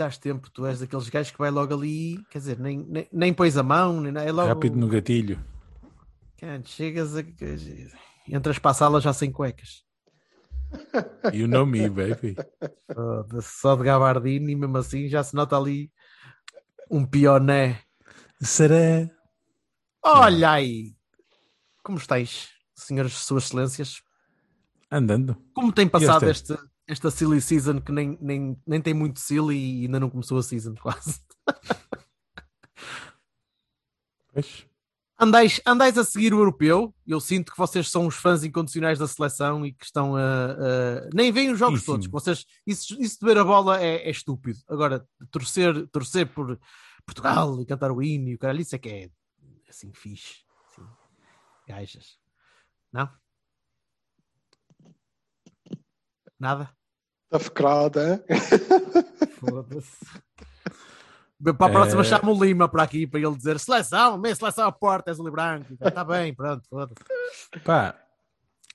Dás tempo, tu és daqueles gajos que vai logo ali, quer dizer, nem, nem, nem pões a mão, nem, é logo. Rápido no gatilho. Cara, chegas a. Entras para a sala já sem cuecas. You know me, baby. Só de gabardine e mesmo assim já se nota ali um pioné. Será? Olha aí! Como estáis, senhoras suas excelências? Andando. Como tem passado E esta, esta silly season que nem, nem, nem tem muito silly e ainda não começou a season quase? Pois. Andais, andais a seguir o europeu. Eu sinto que vocês são os fãs incondicionais da seleção e que estão a. a- nem veem os jogos Sim, todos. Vocês, isso, isso de ver a bola é, é estúpido. Agora, torcer, torcer por Portugal e cantar o hino e o caralho, isso é que é assim fixe. Assim, gajas. Não? Nada? Tough crowd, hein? Foda-se. Para a próxima É. chama o Lima para aqui para ele dizer seleção, minha seleção à porta, és ali branco. Está bem, pronto, foda-se. Pá,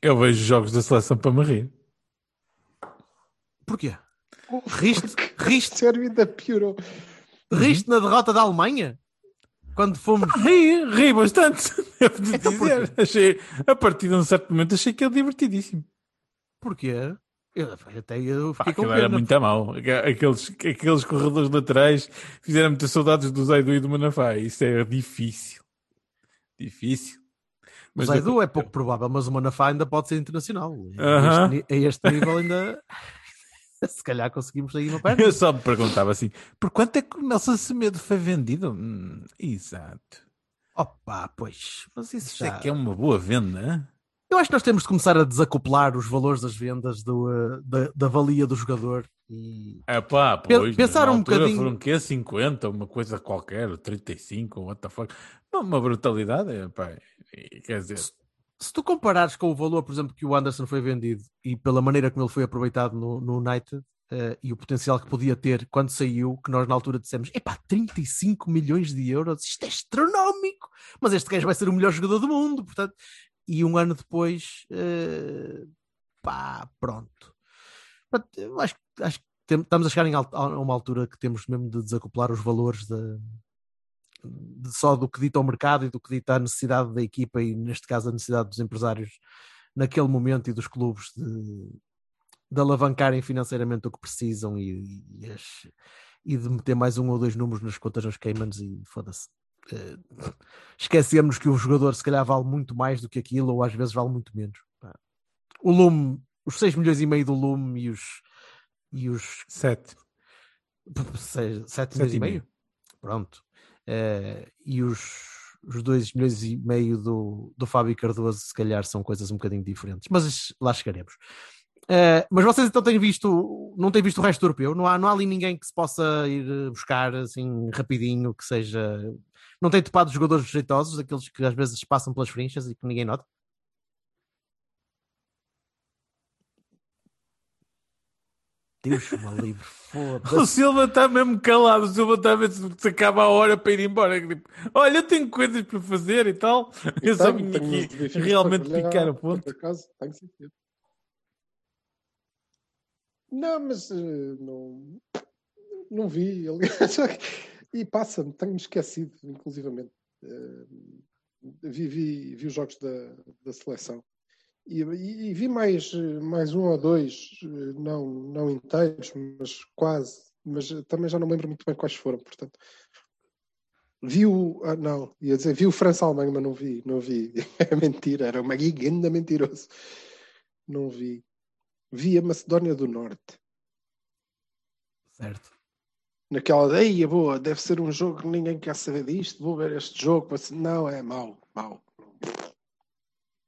eu vejo jogos da seleção para me rir. Porquê? Riste, riste, Sério, ainda piorou. riste na derrota da Alemanha? Quando fomos. Ri, ri bastante. Devo de Então dizer. Achei, a partir de um certo momento achei que era divertidíssimo. Porquê? Eu, até eu Pá, fiquei com aquilo pena. era muito a mal. Aqueles, aqueles corredores laterais fizeram muitas saudades do Zaidu e do Manafá. Isso é difícil. Difícil. O Zaidu é pouco provável, mas o Manafá ainda pode ser internacional. A Aham. este, ni- a este nível ainda. Se calhar conseguimos sair uma perna. Eu só me perguntava assim: por quanto é que o Nelson Semedo foi vendido? Hum, exato. Opa, pois. Mas isso Isso já... é que é uma boa venda. Eu acho que nós temos de começar a desacoplar os valores das vendas do, uh, da, da valia do jogador. E... É pá, pois. pensar um bocadinho- Foram quê? 50, uma coisa qualquer, 35, what the fuck. Uma, uma brutalidade, é, pá. Quer dizer, Se tu comparares com o valor, por exemplo, que o Anderson foi vendido e pela maneira como ele foi aproveitado no, no United eh, e o potencial que podia ter quando saiu, que nós na altura dissemos: epá, 35 milhões de euros, isto é astronómico, mas este gajo vai ser o melhor jogador do mundo, portanto. E um ano depois, eh, pá, pronto. Portanto, eu acho, acho que tem- estamos a chegar em a uma altura que temos mesmo de desacoplar os valores da, de- só do que dita o mercado e do que dita a necessidade da equipa e, neste caso, a necessidade dos empresários naquele momento e dos clubes de, de alavancarem financeiramente o que precisam e, e, as- e de meter mais um ou dois números nas contas nos Caymans e foda-se. Eh, esquecemos que o jogador se calhar vale muito mais do que aquilo ou às vezes vale muito menos. O Lume, os 6 milhões e meio do Lume e os e os 7. 7 milhões e meio? Pronto. Eh, e os, os 2 milhões e meio do, do Fábio Cardoso, se calhar, são coisas um bocadinho diferentes, mas lá chegaremos. Eh, mas vocês então têm visto, não têm visto o resto do europeu? Não há, não há ali ninguém que se possa ir buscar assim rapidinho, que seja. Não tem topado jogadores jeitosos, aqueles que às vezes passam pelas frinchas e que ninguém nota? Deus me livre, foda-se. O Silva está mesmo calado. O Silva está a ver se se acaba a hora para ir embora. Tipo, Olha, eu tenho coisas para fazer e tal. Eu só vim aqui realmente picar a ponto. Por acaso, tenho sentido. Não, mas eh, não, não vi. aliás, E passa-me, tenho-me esquecido, inclusivamente. Eh, vi, vi, vi os jogos da, da seleção. E, e- e vi mais, mais um ou dois, eh, não, não inteiros, mas quase. Mas também já não me lembro muito bem quais foram, portanto. Vi o. Ah, não, ia dizer, vi o França-Alemanha, mas não vi, não vi. É mentira, era uma giganda mentiroso. Não vi. Vi a Macedónia do Norte. Certo. Naquela daí, boa, deve ser um jogo que ninguém quer saber disto, vou ver este jogo. mas Não, é mau, mau.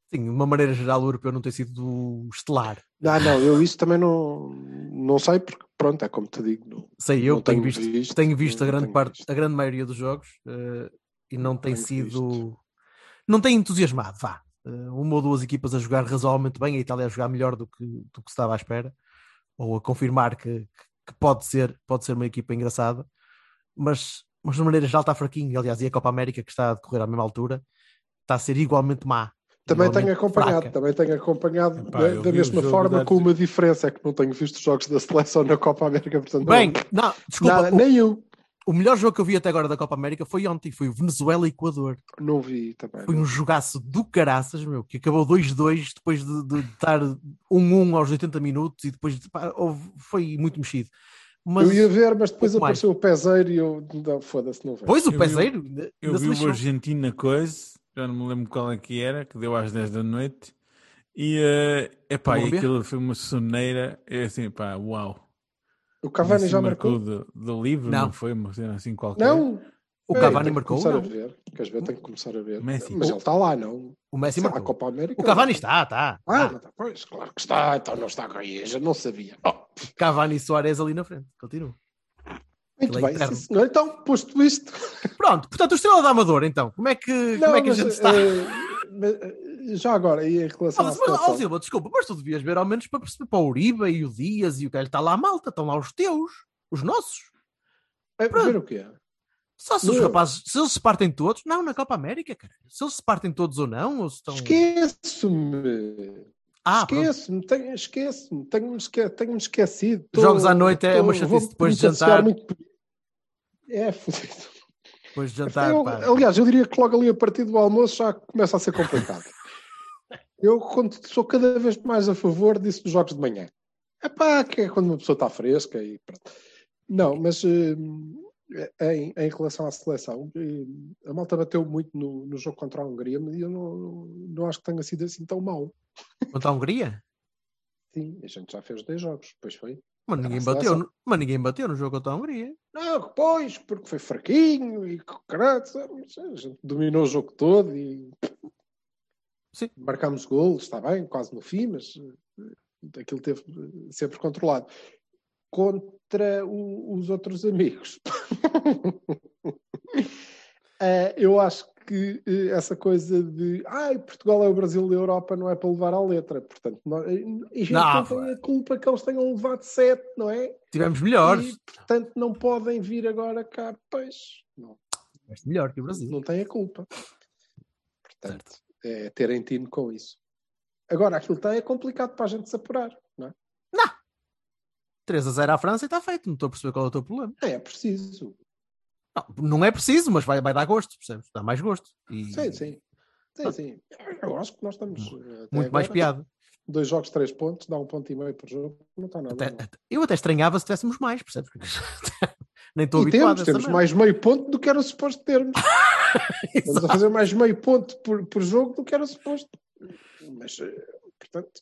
Sim, de uma maneira geral, o europeu não tem sido estelar. Ah, não, eu isso também não, não sei, porque pronto, é como te digo. Não, Sei eu, não tenho, visto, tenho visto a grande tenho parte, visto. a grande maioria dos jogos eh, e não, Não tem tenho sido. visto. Não tem entusiasmado, vá. Eh, uma ou duas equipas a jogar razoavelmente bem, a Itália a jogar melhor do que, do que se estava à espera, ou a confirmar que, que pode, ser, pode ser uma equipa engraçada, mas, mas de maneira geral está fraquinho. Aliás, e a Copa América, que está a decorrer à mesma altura, está a ser igualmente má. Também tenho acompanhado, fraca. também tenho acompanhado Epá, da, da mesma forma, com uma diferença, é que não tenho visto os jogos da seleção na Copa América, portanto, Bem, não, não, desculpa, nada, o, nem eu o melhor jogo que eu vi até agora da Copa América foi ontem, foi o Venezuela-Equador. não vi também. Foi não. um jogaço do caraças, meu, que acabou 2-2 depois de, de estar 1-1 aos 80 minutos e depois de- pá, houve- foi muito mexido. Mas Eu ia ver, mas depois mais. apareceu o pezeiro e eu, não, foda-se, não vejo. depois o Eu vi peseiro Eu vi o. Argentina coisa, já não me lembro qual é que era, que deu às 10 da noite. E, é epá, e aquilo foi uma soneira, é assim, pá, uau. O Cavani Messi já marcou? do, do livro, Não. não. foi uma cena assim qualquer. Não! O Ei, Cavani marcou? começar Não. a ver. Queres ver? Tenho que começar a ver. Messi. Mas ele está lá, não? O Messi Está na marcou. Copa América. O Cavani está, está. Ah, está. não está. Pois, claro que está. Então não está com a já não sabia. Oh, Cavani e Soares ali na frente. Continua. muito Ele é bem, sim, senhor. Então, posto isto. Pronto, portanto, o Estrela da Amador, então. Como é que, como é que a mas, gente está? eh, mas, eh, já agora, e em relação Ah, mas, mas? Silva, desculpa, mas tu devias ver ao menos para perceber para o Uribe e o Dias e o que está lá a malta, estão lá os teus, os nossos. Eh, pronto. ver o quê? Só se os rapazes, se eles se partem todos, não, na Copa América, cara. Se eles se partem todos ou não, ou se estão. Esqueço-me. Ah. Esqueço-me, tenho- esqueço-me, tenho-me esque- tenho-me esquecido. Jogos à noite é uma tô- chatice vou-me depois de jantar. muito- É, fodido. Depois de jantar, Eu- pá. aliás, eu diria que logo ali a partir do almoço já começa a ser complicado. Eu sou cada vez mais a favor disso dos jogos de manhã. É pá, que é quando uma pessoa está fresca e pronto. Não, mas eh, em, em relação à seleção, eh, a malta bateu muito no, no jogo contra a Hungria, mas eu não, não acho que tenha sido assim tão mau. Contra a Hungria? Sim, a gente já fez dois jogos, depois foi. Mas ninguém, bateu, no- mas ninguém bateu no jogo contra a Hungria. Não, pois, porque foi fraquinho e caralho, a gente dominou o jogo todo e Sim. marcámos golos, está bem, quase no fim, mas eh, aquilo teve eh, sempre controlado. Contra o- os outros amigos. Eh, eu acho que eh, essa coisa de ai, Portugal é o Brasil da Europa não é para levar à letra. Portanto, nós, e a gente Não, tem a culpa que eles tenham levado sete, não é? Tivemos melhores. E, portanto, não podem vir agora cá, pois, não, Tiveste melhor que o Brasil. não têm a culpa. Portanto, é terem tino com isso. Agora, aquilo está é complicado para a gente se apurar, não é? 3 a 0 à França e está feito. Não estou a perceber qual é o teu problema. É, é preciso. Não, não é preciso, mas vai, vai dar gosto, percebes? Dá mais gosto. E Sim, sim. Sim, sim. Eu acho que nós estamos. eh, Muito mais agora, piada. Dois jogos, três pontos, dá um ponto e meio por jogo. Não está nada. Até- até- eu até estranhava se tivéssemos mais, percebes? Nem estou habituado temos, temos mais meio ponto do que era suposto termos. Estamos a fazer mais meio ponto por, por jogo do que era suposto. Mas, eh, portanto.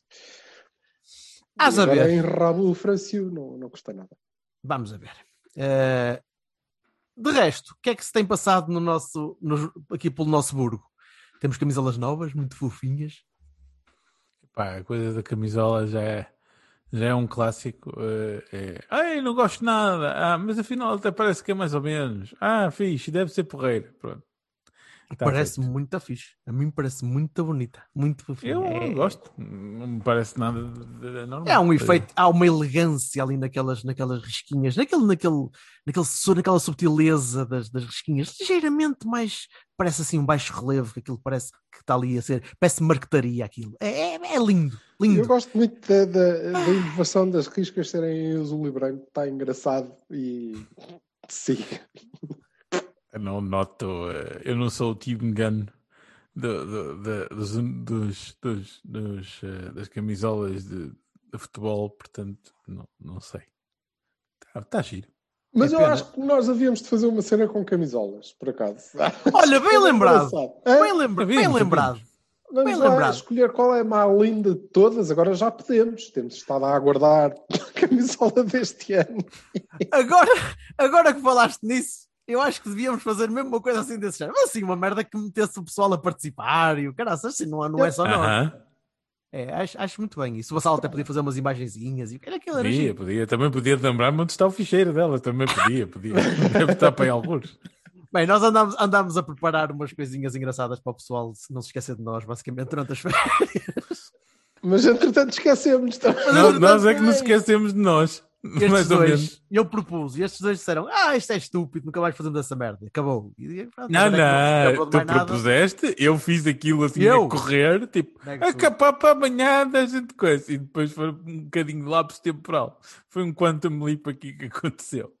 Hás e a ver. em rabo francio, não, não custa nada. Vamos a ver. Eh, de resto, o que é que se tem passado no nosso, no- aqui pelo nosso burgo? Temos camisolas novas, muito fofinhas. Pá, a coisa da camisola já é, já é um clássico. eh, É, Ai, não gosto nada. Ah, mas afinal até parece que é mais ou menos. Ah, fixe, deve ser porreiro. Pronto. Tá parece feito. muito fixe. A mim parece muito bonita. Muito fofinha. Eu é, gosto. Não me parece nada de, de- normal. É um efeito, há uma elegância ali naquelas, naquelas risquinhas, naquele, naquele, naquele, naquela subtileza das, das risquinhas, ligeiramente mais, parece assim um baixo relevo, que aquilo parece que está ali a ser, parece marquetaria aquilo. É, é, é lindo, lindo. Eu gosto muito da, da, da inovação das riscas serem em azul e branco. Está engraçado e. Sim. Eu não noto. eh, Eu não sou o Team Gun do- do- da- dos, dos, dos, dos, eh, das camisolas de, de futebol, portanto, não, não sei. Está tá giro. Mas É eu pena. acho que nós havíamos de fazer uma cena com camisolas, por acaso. Olha, bem lembrado. Hã? Bem, lembra, bem Sabíamos, lembrado. Vamos bem lá lembrado. escolher qual é a mais linda de todas. Agora já podemos. Temos estado a aguardar a camisola deste ano. Agora, agora que falaste nisso, Eu acho que devíamos fazer mesmo uma coisa assim desse género. Mas assim, uma merda que metesse o pessoal a participar e o cara, assim, não, não é só nós. Aham. É, acho, acho muito bem. E se o Vassal até podia fazer umas imagenzinhas e era aquilo era Podia, podia. Também podia lembrar-me onde está o ficheiro dela. Também podia, podia. Deve estar para aí alguns. Bem, nós andámos, andámos a preparar umas coisinhas engraçadas para o pessoal se não se esquecer de nós, basicamente, durante as férias. Mas entretanto esquecemos também. Nós, nós é que nos esquecemos de nós. Estes Mais dois, eu propus, e estes dois disseram: Ah, isto é estúpido, nunca mais fazemos essa merda. Acabou. E, pronto, Não, é que acabou não. Tu mais nada. propuseste, eu fiz aquilo assim Eu? a correr, tipo, tudo. acapar para amanhã da gente coisa. E depois foi um bocadinho de lapso temporal. Foi um quantum leap aqui que aconteceu.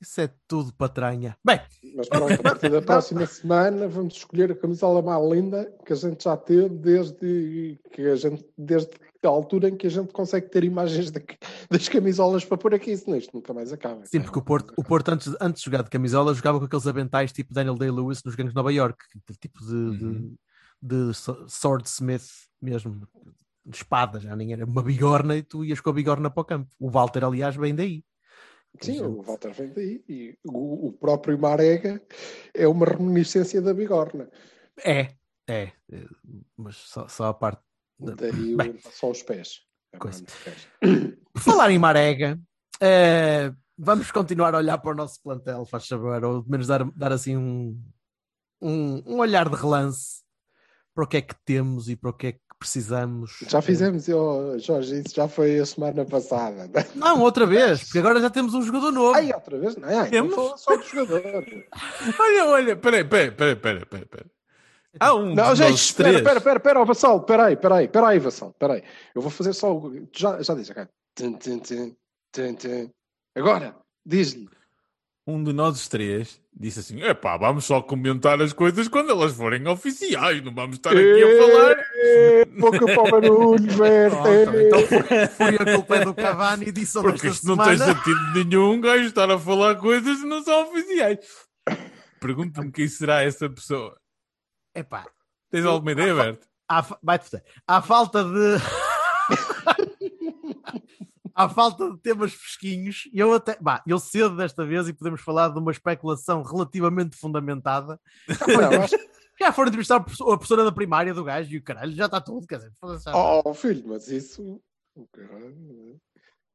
Isso é tudo patranha. Bem, Mas pronto, a partir da próxima semana vamos escolher a camisola mais linda que a gente já teve desde que a gente desde a altura em que a gente consegue ter imagens da- das camisolas para pôr aqui, senão isto nunca mais acaba. sim, porque o Porto, o Porto antes, antes de jogar de camisola, jogava com aqueles aventais tipo Daniel Day-Lewis nos gangues de Nova York, tipo de, Uhum. de, de swordsmith mesmo, de espada, já nem era uma bigorna e tu ias com a bigorna para o campo. O Walter, aliás, vem daí. Sim, o Walter vem daí e o, o próprio Marega é uma reminiscência da bigorna. É, é, é, mas só, só a parte. da- Daí Bem. só os pés. Coisa. Por falar em Marega, eh, vamos continuar a olhar para o nosso plantel, faz favor, ou pelo menos dar, dar assim um, um, um olhar de relance para o que é que temos e para o que é que precisamos. Já fizemos, eu, Jorge, isso já foi a semana passada. Não, outra vez, porque agora já temos um jogador novo. Ai, outra vez? Não, ai, Temos? não só do jogador. Olha, olha, peraí, peraí, peraí, peraí, peraí. peraí. Há um Não, gente, espera, espera, espera, espera, ó, Vassal, espera aí, espera aí, espera aí, Vassal, espera aí. Eu vou fazer só o. tu Já, já diz, ok? Tum, tum, tum, tum, tum. Agora, diz-lhe. Um de nós três disse assim: epá, vamos só comentar as coisas quando elas forem oficiais, não vamos estar aqui a falar. "Ê, Pouca para o barulho, Pronto, verde. então foi, foi a culpa é do Cavani e disse Porque isto não tem semana. sentido nenhum um gajo estar a falar coisas que não são oficiais. Pergunta-me quem será essa pessoa. Epá, Tens alguma ideia, Berto? vai-te. Há falta de. há falta de temas fresquinhos. Eu até. Bah, eu cedo desta vez e podemos falar de uma especulação relativamente fundamentada. Não, acho Já foram entrevistar a professora- da primária do gajo e o caralho, já está tudo, quer dizer. já- Oh, filho, mas isso.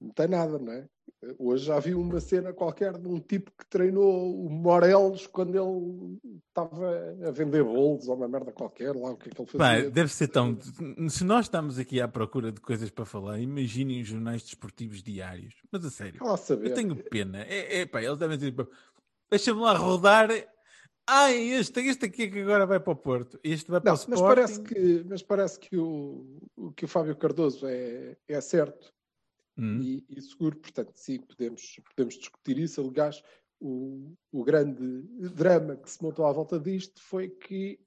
Não tem nada, não é? Hoje já vi uma cena qualquer de um tipo que treinou o Morelos quando ele estava a vender bolos ou uma merda qualquer, lá o que é que ele fazia. deve ser tão. Se nós estamos aqui à procura de coisas para falar, imaginem os jornais desportivos diários. Mas a sério, eu tenho pena. É, é pá, eles devem dizer: deixa-me lá rodar. Ah, este, este aqui é que agora vai para o Porto. Este vai para Não, o mas Sporting. parece que, mas parece que, o, o que o Fábio Cardoso é, é certo Hum. e, e seguro, portanto, sim, podemos, podemos discutir isso. Aliás, o, o grande drama que se montou à volta disto foi que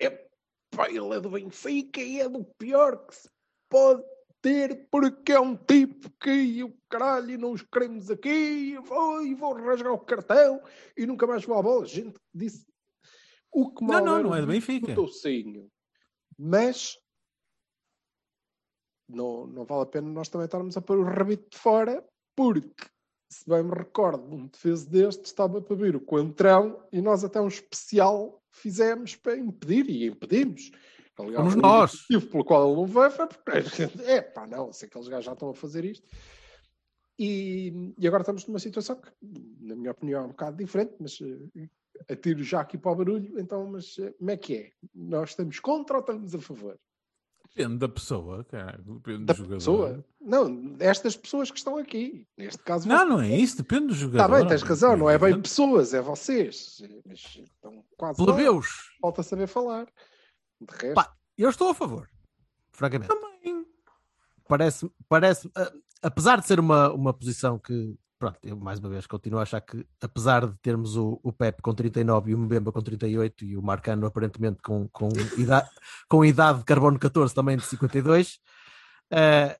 epá, ele é do Benfica e é do pior que se pode ter, porque é um tipo que o caralho, não os queremos aqui, e vou, e vou rasgar o cartão e nunca mais vou à bola. Gente disse o que Não, mal não, era não é do Benfica. do Toucinho. Mas não, não vale a pena nós também estarmos a pôr o rabito de fora, porque se bem me recordo, um defesa deste estava para vir o Coentrão e nós até um especial fizemos para impedir e impedimos. Aliás, o único nós. motivo pelo qual ele não veio foi porque é pá, não, sei que aqueles gajos já estão a fazer isto. E, e agora estamos numa situação que, na minha opinião, é um bocado diferente, mas eh, atiro já aqui para o barulho, então, mas eh, como é que é? Nós estamos contra ou estamos a favor? Depende da pessoa, caralho. Depende Da do jogador. pessoa? Não, destas pessoas que estão aqui. Neste caso, Não, não é isso. Depende do jogador. Está bem, tens razão, não é bem pessoas, é vocês. Mas estão quase. Plebeus, Falta saber falar. De resto, Pá, eu estou a favor, francamente. Parece, parece ah, apesar de ser uma, uma posição que, pronto, eu mais uma vez continuo a achar que, apesar de termos o, o Pep com 39 e o Mbemba com 38 e o Marcano aparentemente com, com, idade, com idade de carbono 14 também de 52, ah,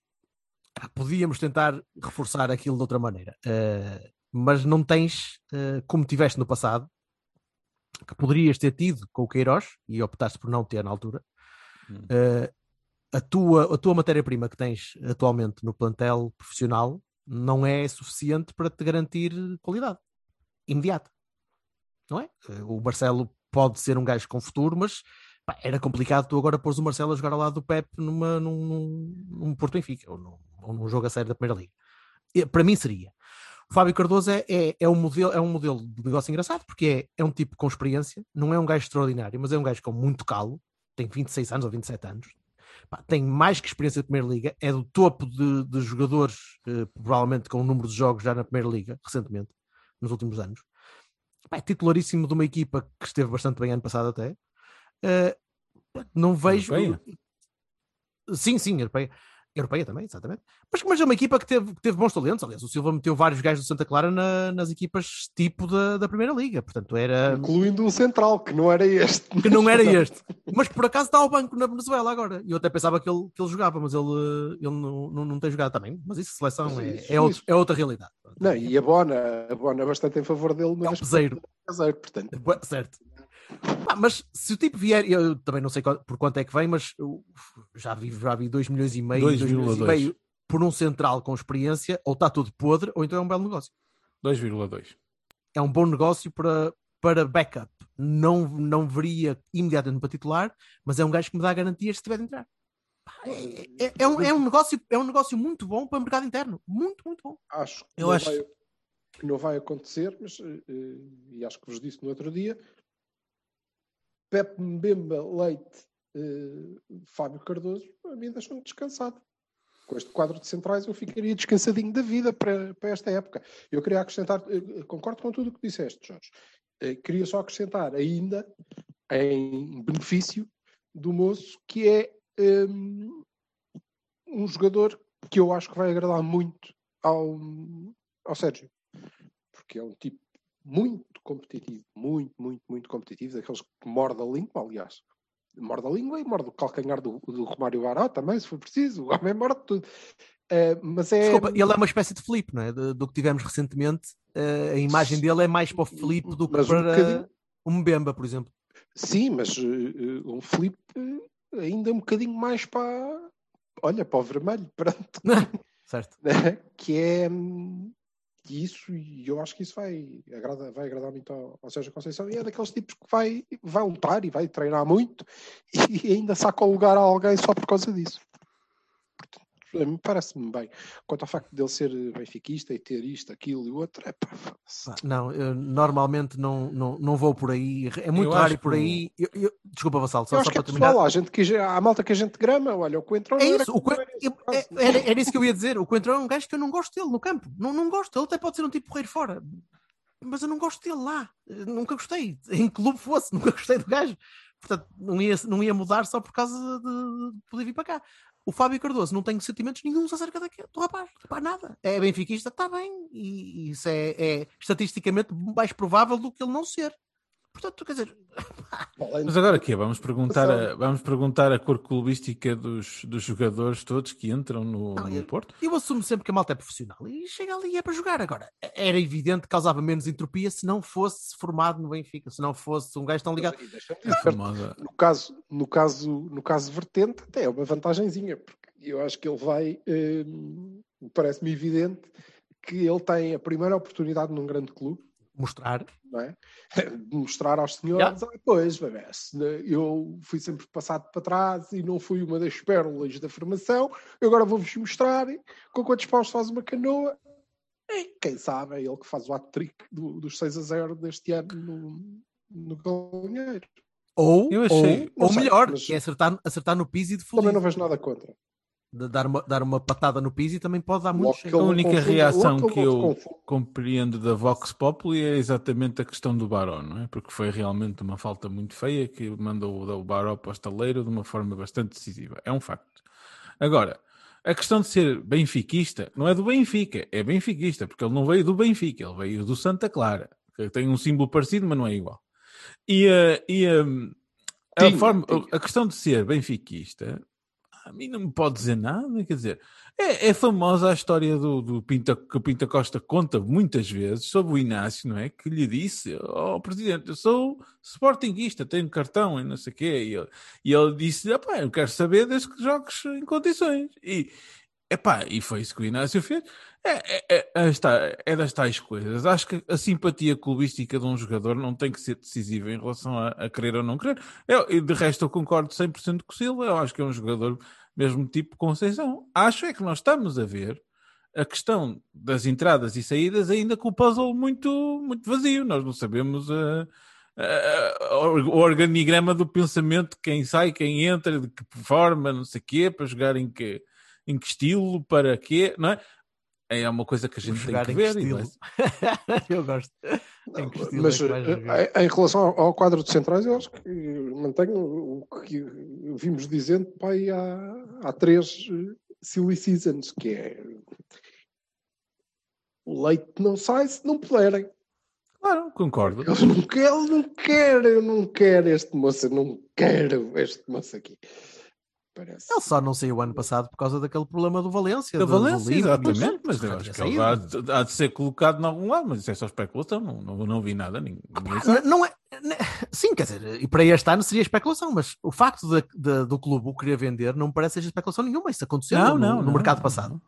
podíamos tentar reforçar aquilo de outra maneira. Ah, mas não tens, ah, como tiveste no passado, que poderias ter tido com o Queiroz e optaste por não ter na altura, Hum. eh, a tua, a tua matéria-prima que tens atualmente no plantel profissional não é suficiente para te garantir qualidade. imediata. Não é? Eh, O Marcelo pode ser um gajo com futuro, mas pá, era complicado tu agora pôres o Marcelo a jogar ao lado do Pep numa, num, num, num Porto Benfica ou num, ou num jogo a sério da Primeira Liga. Para mim seria. O Fábio Cardoso é, é, é um modelo, é um modelo de negócio engraçado, porque é, é um tipo com experiência, não é um gajo extraordinário, mas é um gajo com muito calo, tem 26 anos ou 27 anos, pá, tem mais que experiência de Primeira Liga, é do topo de, de jogadores, eh, provavelmente com o número de jogos já na Primeira Liga, recentemente, nos últimos anos. Pá, é titularíssimo de uma equipa que esteve bastante bem ano passado até. Eh, não vejo. Europeia? Sim, sim, europeia. Europeia também, exatamente. Mas, mas é uma equipa que teve, que teve bons talentos. Aliás, o Silva meteu vários gajos do Santa Clara na- nas equipas tipo da, da Primeira Liga. Portanto, era. Incluindo o central, que não era este. Que não era este. Mas por acaso está ao banco na Venezuela agora. Eu até pensava que ele, que ele jogava, mas ele, ele não, não, não tem jogado também. Mas isso, seleção, é, Isso, é, outro- é outra realidade. Não, e a Bona, a Bona é bastante em favor dele, É um mas peseiro. caseiro, portanto. Bué, Certo. Pá, mas se o tipo vier, eu também não sei qual- por quanto é que vem, mas eu já vi, já vi 2 milhões e meio, 2 milhões e 2,2. meio por um central com experiência, ou está tudo podre, ou então é um belo negócio. 2,2. É um bom negócio para, para backup. Não, não veria imediatamente para titular, mas é um gajo que me dá garantias se tiver de entrar. É, é- é um, é um negócio, é um negócio muito bom para o mercado interno. Muito, muito bom. Acho que, Eu não, acho- Vai, que não vai acontecer, mas eh, e acho que vos disse no outro dia. Pepe Mbemba Leite, eh, Fábio Cardoso, a mim deixam-me descansado. Com este quadro de centrais eu ficaria descansadinho da vida para, para esta época. Eu queria acrescentar, eh, concordo com tudo o que disseste, Jorge. Eh, queria só acrescentar ainda em benefício do moço que é hum, um jogador que eu acho que vai agradar muito ao, ao Sérgio. Porque é um tipo muito competitivo, muito, muito, muito competitivo, daqueles que morde a língua, aliás. Morde a língua e morde o calcanhar do, do Romário Baró também, se for preciso. O homem morde tudo. Eh, mas é. Desculpa, ele é uma espécie de Felipe, não é? De- do que tivemos recentemente. Eh, a imagem dele é mais para o Felipe do que Mas um para bocadinho- o Mbemba, por exemplo. Sim, mas eh, um Felipe ainda um bocadinho mais para. Olha, para o vermelho, pronto. certo. que é hum, isso, e eu acho que isso vai, agrada, vai agradar muito ao, ao Sérgio Conceição, e é daqueles tipos que vai, vai lutar e vai treinar muito e ainda saca o lugar a alguém só por causa disso. Portanto, a mim parece-me bem. Quanto ao facto dele ser benfiquista e ter isto, aquilo e o outro, é pá, foda-se. Pá, Não, eu normalmente não, não, não vou por aí. É muito Eu raro por que aí. Eu- eu- desculpa, Vassal, Eu só, acho só que é para terminar. pessoal, há, gente que, há malta que a gente grama, olha, o Coentrão É isso, o como Coen- era esse eu- é- era, era isso que eu ia dizer. O Coentrão é um gajo que eu não gosto dele no campo. Não, não gosto. Ele até pode ser um tipo porreiro fora. Mas eu não gosto dele lá. Nunca gostei. Em que clube fosse, nunca gostei do gajo. Portanto, não ia, não ia mudar só por causa de, de poder vir para cá. O Fábio Cardoso não tenho sentimentos nenhums acerca daquele, do rapaz. Pá, nada. É benfiquista, está bem. E, e isso é, é estatisticamente mais provável do que ele não ser. Portanto, quer dizer, Mas agora o quê? Vamos perguntar a, vamos perguntar a cor clubística dos, dos jogadores todos que entram no, Não, no eu- Porto? Eu assumo sempre que a malta é profissional e chega ali e é para jogar. Agora, era evidente que causava menos entropia se não fosse formado no Benfica, se não fosse um gajo tão ligado. E famosa. no caso, no caso, no caso vertente, até é uma vantagenzinha, porque eu acho que ele vai, hum, parece-me evidente que ele tem a primeira oportunidade num grande clube, Mostrar. não é? Mostrar aos senhores, "Ah, pois, bebê, se eu fui sempre passado para trás e não fui uma das pérolas da formação, eu agora vou-vos mostrar com quantos paus faz uma canoa. E, quem sabe é ele que faz o hat-trick do- dos 6 a 0 deste ano no, no Galinheiro. Ou, Eu achei- ou, ou sei, melhor, mas- que é acertar, acertar no piso e de Também feliz. não vejo nada contra. De dar, uma, dar uma patada no piso e também pode dar muito Logo que cheio. ele A única confunda- reação logo que eu compreendo da Vox Populi é exatamente a questão do Baró, não é? Porque foi realmente uma falta muito feia que mandou o Baró para o estaleiro de uma forma bastante decisiva. É um facto. Agora, a questão de ser benfiquista não é do Benfica, é benfiquista, porque ele não veio do Benfica, ele veio do Santa Clara, que tem um símbolo parecido, mas não é igual. E, eh, e eh, a, Tinha, forma, tinha. a questão de ser benfiquista, a mim não me pode dizer nada, quer dizer, é, é famosa a história do, do Pinta, que o Pinta Costa conta muitas vezes sobre o Inácio, não é? Que lhe disse ao presidente: Eu sou sportinguista, tenho cartão e não sei o quê. E ele, e ele disse: "Ah, pá, Eu quero saber desde que jogues em condições. E, Epá, e foi isso que o Inácio fez. É, é, é, é, está, é das tais coisas. Acho que a simpatia clubística de um jogador não tem que ser decisiva em relação a, a querer ou não querer. Eu, de resto, eu concordo 100% com o Silva. Eu acho que é um jogador mesmo tipo Conceição. Acho é que nós estamos a ver a questão das entradas e saídas ainda com o puzzle muito, muito vazio. Nós não sabemos uh, uh, o organigrama do pensamento, quem sai, quem entra, de que forma, não sei o quê, para jogar em que em que estilo, para quê, não é? É uma coisa que a gente tem que ver. Que eu gosto. Não, mas é em relação ao quadro de centrais, eu acho que mantenho o que vimos dizendo pai, há, há três eh, silly seasons, que é o leite não sai se não puderem. Claro, concordo. Eu não quero, não quero, eu não quero este moço, eu não quero este moço aqui. Parece. Ele só não saiu ano passado por causa daquele problema do Valência. Da Valência, exatamente, mas eu acho que ele há de, há de, ser colocado em algum lado, mas isso é só especulação, não, não, não vi nada. Ninguém, não, não é, sim, quer dizer, e para este ano seria especulação, mas o facto de, de, do clube o querer vender não parece ser especulação nenhuma, isso aconteceu não, no, no, no mercado passado.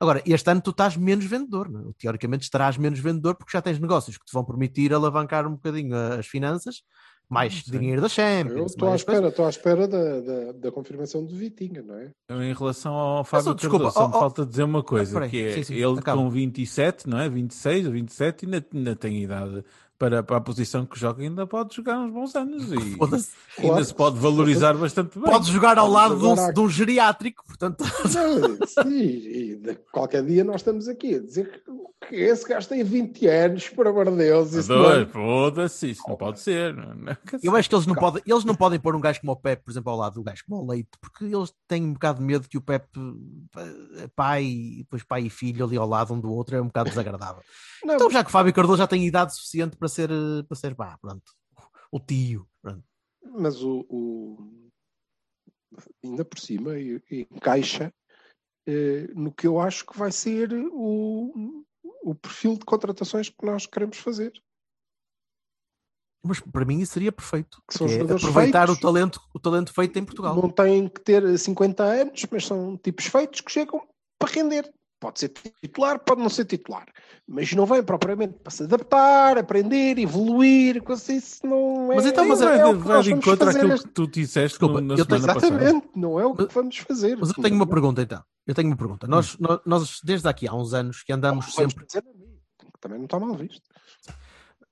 Agora, este ano tu estás menos vendedor, não? É? teoricamente estarás menos vendedor porque já tens negócios que te vão permitir alavancar um bocadinho as finanças mais dinheiro da Champions. Estou à espera, estou à espera da, da, da, confirmação do Vitinha, não é? Em relação ao Fábio Cardoso, só me oh, falta dizer uma coisa, ah, que é sim, sim, ele acaba. com 27, não é? 26 ou 27 ainda, ainda tem idade para, para a posição que joga ainda pode jogar uns bons anos e ainda claro. se pode valorizar bastante bem. Pode jogar ao lado de um, de um geriátrico, portanto. Não, e qualquer dia nós estamos aqui a dizer que esse gajo tem 20 anos, por amor de Deus. Isso não... É- Foda-se, isso não pode ser. Eu acho que eles não, podem, eles não podem pôr um gajo como o Pepe, por exemplo, ao lado do gajo como o Leite, porque eles têm um bocado de medo que o Pepe, eh, pai, depois pai e filho ali ao lado um do outro, é um bocado desagradável. Não, então, já que o Fábio Cardoso já tem idade suficiente para ser, eh, para ser pá, pronto, o tio. Pronto. Mas o, o, ainda por cima encaixa eh, no que eu acho que vai ser o, o perfil de contratações que nós queremos fazer. Mas para mim isso seria perfeito. Que são que é aproveitar feitos, o talento, o talento feito em Portugal. Não têm que ter 50 anos, mas são tipos feitos que chegam para render. Pode ser titular, pode não ser titular. Mas não vem propriamente para se adaptar, aprender, evoluir, coisa isso não é. Mas então, mas é, é, é vai de encontro àquilo este... que tu disseste Desculpa, na semana Exatamente, passada. não é o que mas, vamos fazer. Mas eu tenho uma pergunta então. Eu tenho uma pergunta. Nós, hum. nós, desde aqui há uns anos que andamos não, sempre. Também não está mal visto.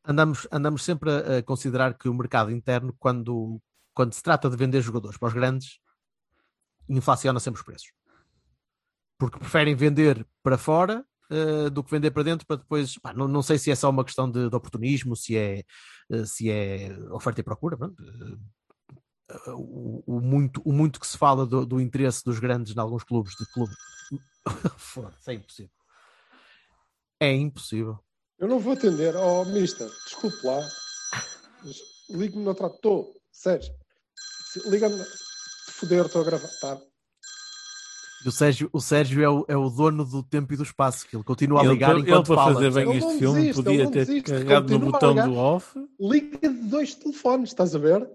Andamos, andamos sempre a, a considerar que o mercado interno, quando, quando se trata de vender jogadores para os grandes, inflaciona sempre os preços porque preferem vender para fora uh, do que vender para dentro para depois. Pá, não, não sei se é só uma questão de, de oportunismo, se é, uh, se é oferta e procura. Uh, o, o, muito, o muito que se fala do, do interesse dos grandes em alguns clubes de clube. Foda-se, é impossível. É impossível. Eu não vou atender. Oh, mister, desculpe lá. Ligue-me no trator. Sérgio, liga-me. Foder, estou a gravar. Tá. O Sérgio, o Sérgio é, o, é o dono do tempo e do espaço, que ele continua a ligar ele, enquanto ele, para fazer bem ele este filme, desiste, podia ter desiste, carregado no botão do off. Liga de dois telefones, estás a ver?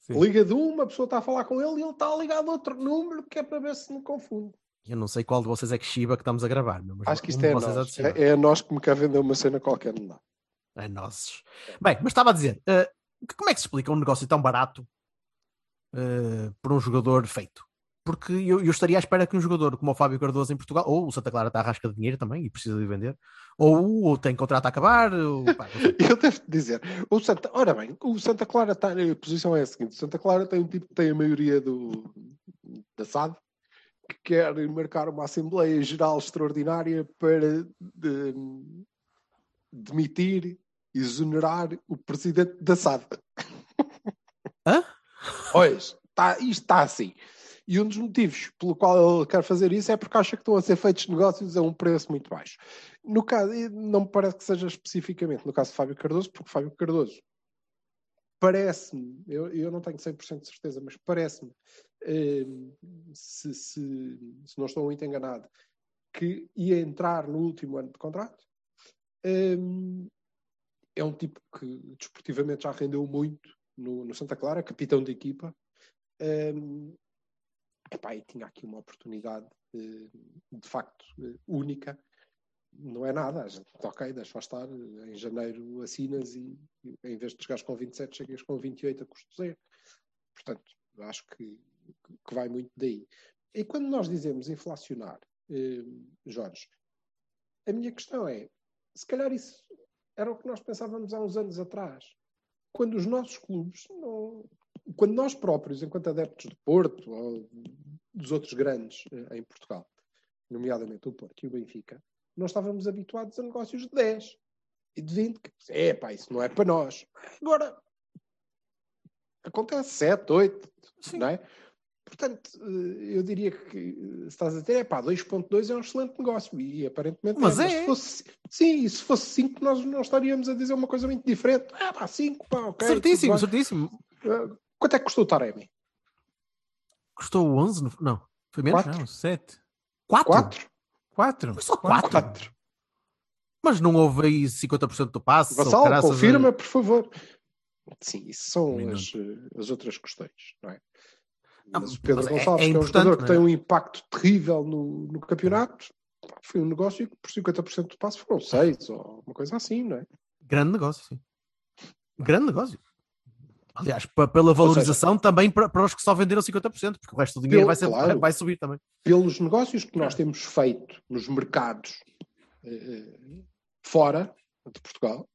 Sim. Liga de uma, a pessoa está a falar com ele e ele está a ligar de outro número, que é para ver se me confunde. Eu não sei qual de vocês é que chiba que estamos a gravar. Mas Acho que isto é nós. É, é a nós que me quer vender uma cena qualquer, não dá. É nossos. Bem, mas estava a dizer, uh, como é que se explica um negócio tão barato uh, por um jogador feito? Porque eu, eu, estaria à espera que um jogador como o Fábio Cardoso em Portugal, ou o Santa Clara está à rasca de dinheiro também e precisa de vender, ou, ou tem contrato a acabar. Ou, pá, eu devo dizer, o Santa, ora bem, o Santa Clara está, a posição é a seguinte: o Santa Clara tem um tipo que tem a maioria do, da SAD que quer marcar uma Assembleia Geral Extraordinária para de, demitir, exonerar o presidente da SAD. Hã? Pois, tá, isto está assim. E um dos motivos pelo qual ele quer fazer isso é porque acha que estão a ser feitos negócios a um preço muito baixo. No caso, não me parece que seja especificamente no caso de Fábio Cardoso, porque Fábio Cardoso parece-me, eu, eu não tenho 100% de certeza, mas parece-me, eh, se, se, se, não estou muito enganado, que ia entrar no último ano de contrato. Eh, é um tipo que desportivamente já rendeu muito no, no Santa Clara, capitão de equipa. Um, epá, e tinha aqui uma oportunidade eh, de facto eh, única. Não é nada, a gente, ok, deixa estar, eh, em janeiro assinas e, em vez de chegares com 27, chegas com 28 a custo zero. Portanto, acho que, que vai muito daí. E quando nós dizemos inflacionar, eh, Jorge, a minha questão é, se calhar isso era o que nós pensávamos há uns anos atrás. Quando os nossos clubes, não, quando nós próprios, enquanto adeptos do Porto ou dos outros grandes eh, em Portugal, nomeadamente o Porto e o Benfica, não estávamos habituados a negócios de 10 e de 20. É, pá, isso não é para nós. Agora, acontece 7, 8, não é? Portanto, eh, eu diria que eh, se estás a ter, é pá, 2.2 é um excelente negócio e aparentemente Mas é. se fosse, sim, e se fosse 5 nós não estaríamos a dizer uma coisa muito diferente. Ah pá, 5, pá, ok. certíssimo, certíssimo. Quanto é que custou o Taremi? Custou 11? no- Não, foi menos? Quatro? Não, sete. 4? Quatro? Quatro. Foi só 4. Quatro. Mas não houve aí 50% do passe? Vassal, confirma, por favor. Sim, isso são Um as, eh, as outras questões, não é? Não, Mas o Pedro mas é- Gonçalves, é que é um jogador que não é? tem um impacto terrível no, no campeonato, foi um negócio que por 50% do passe foram 6 ou uma coisa assim, não é? Grande negócio, sim. Grande negócio. Aliás, pela valorização também para, para os que só venderam 50%, porque o resto do dinheiro Pelo- vai, ser, claro. vai subir também. Pelos negócios que nós temos feito nos mercados eh, fora de Portugal,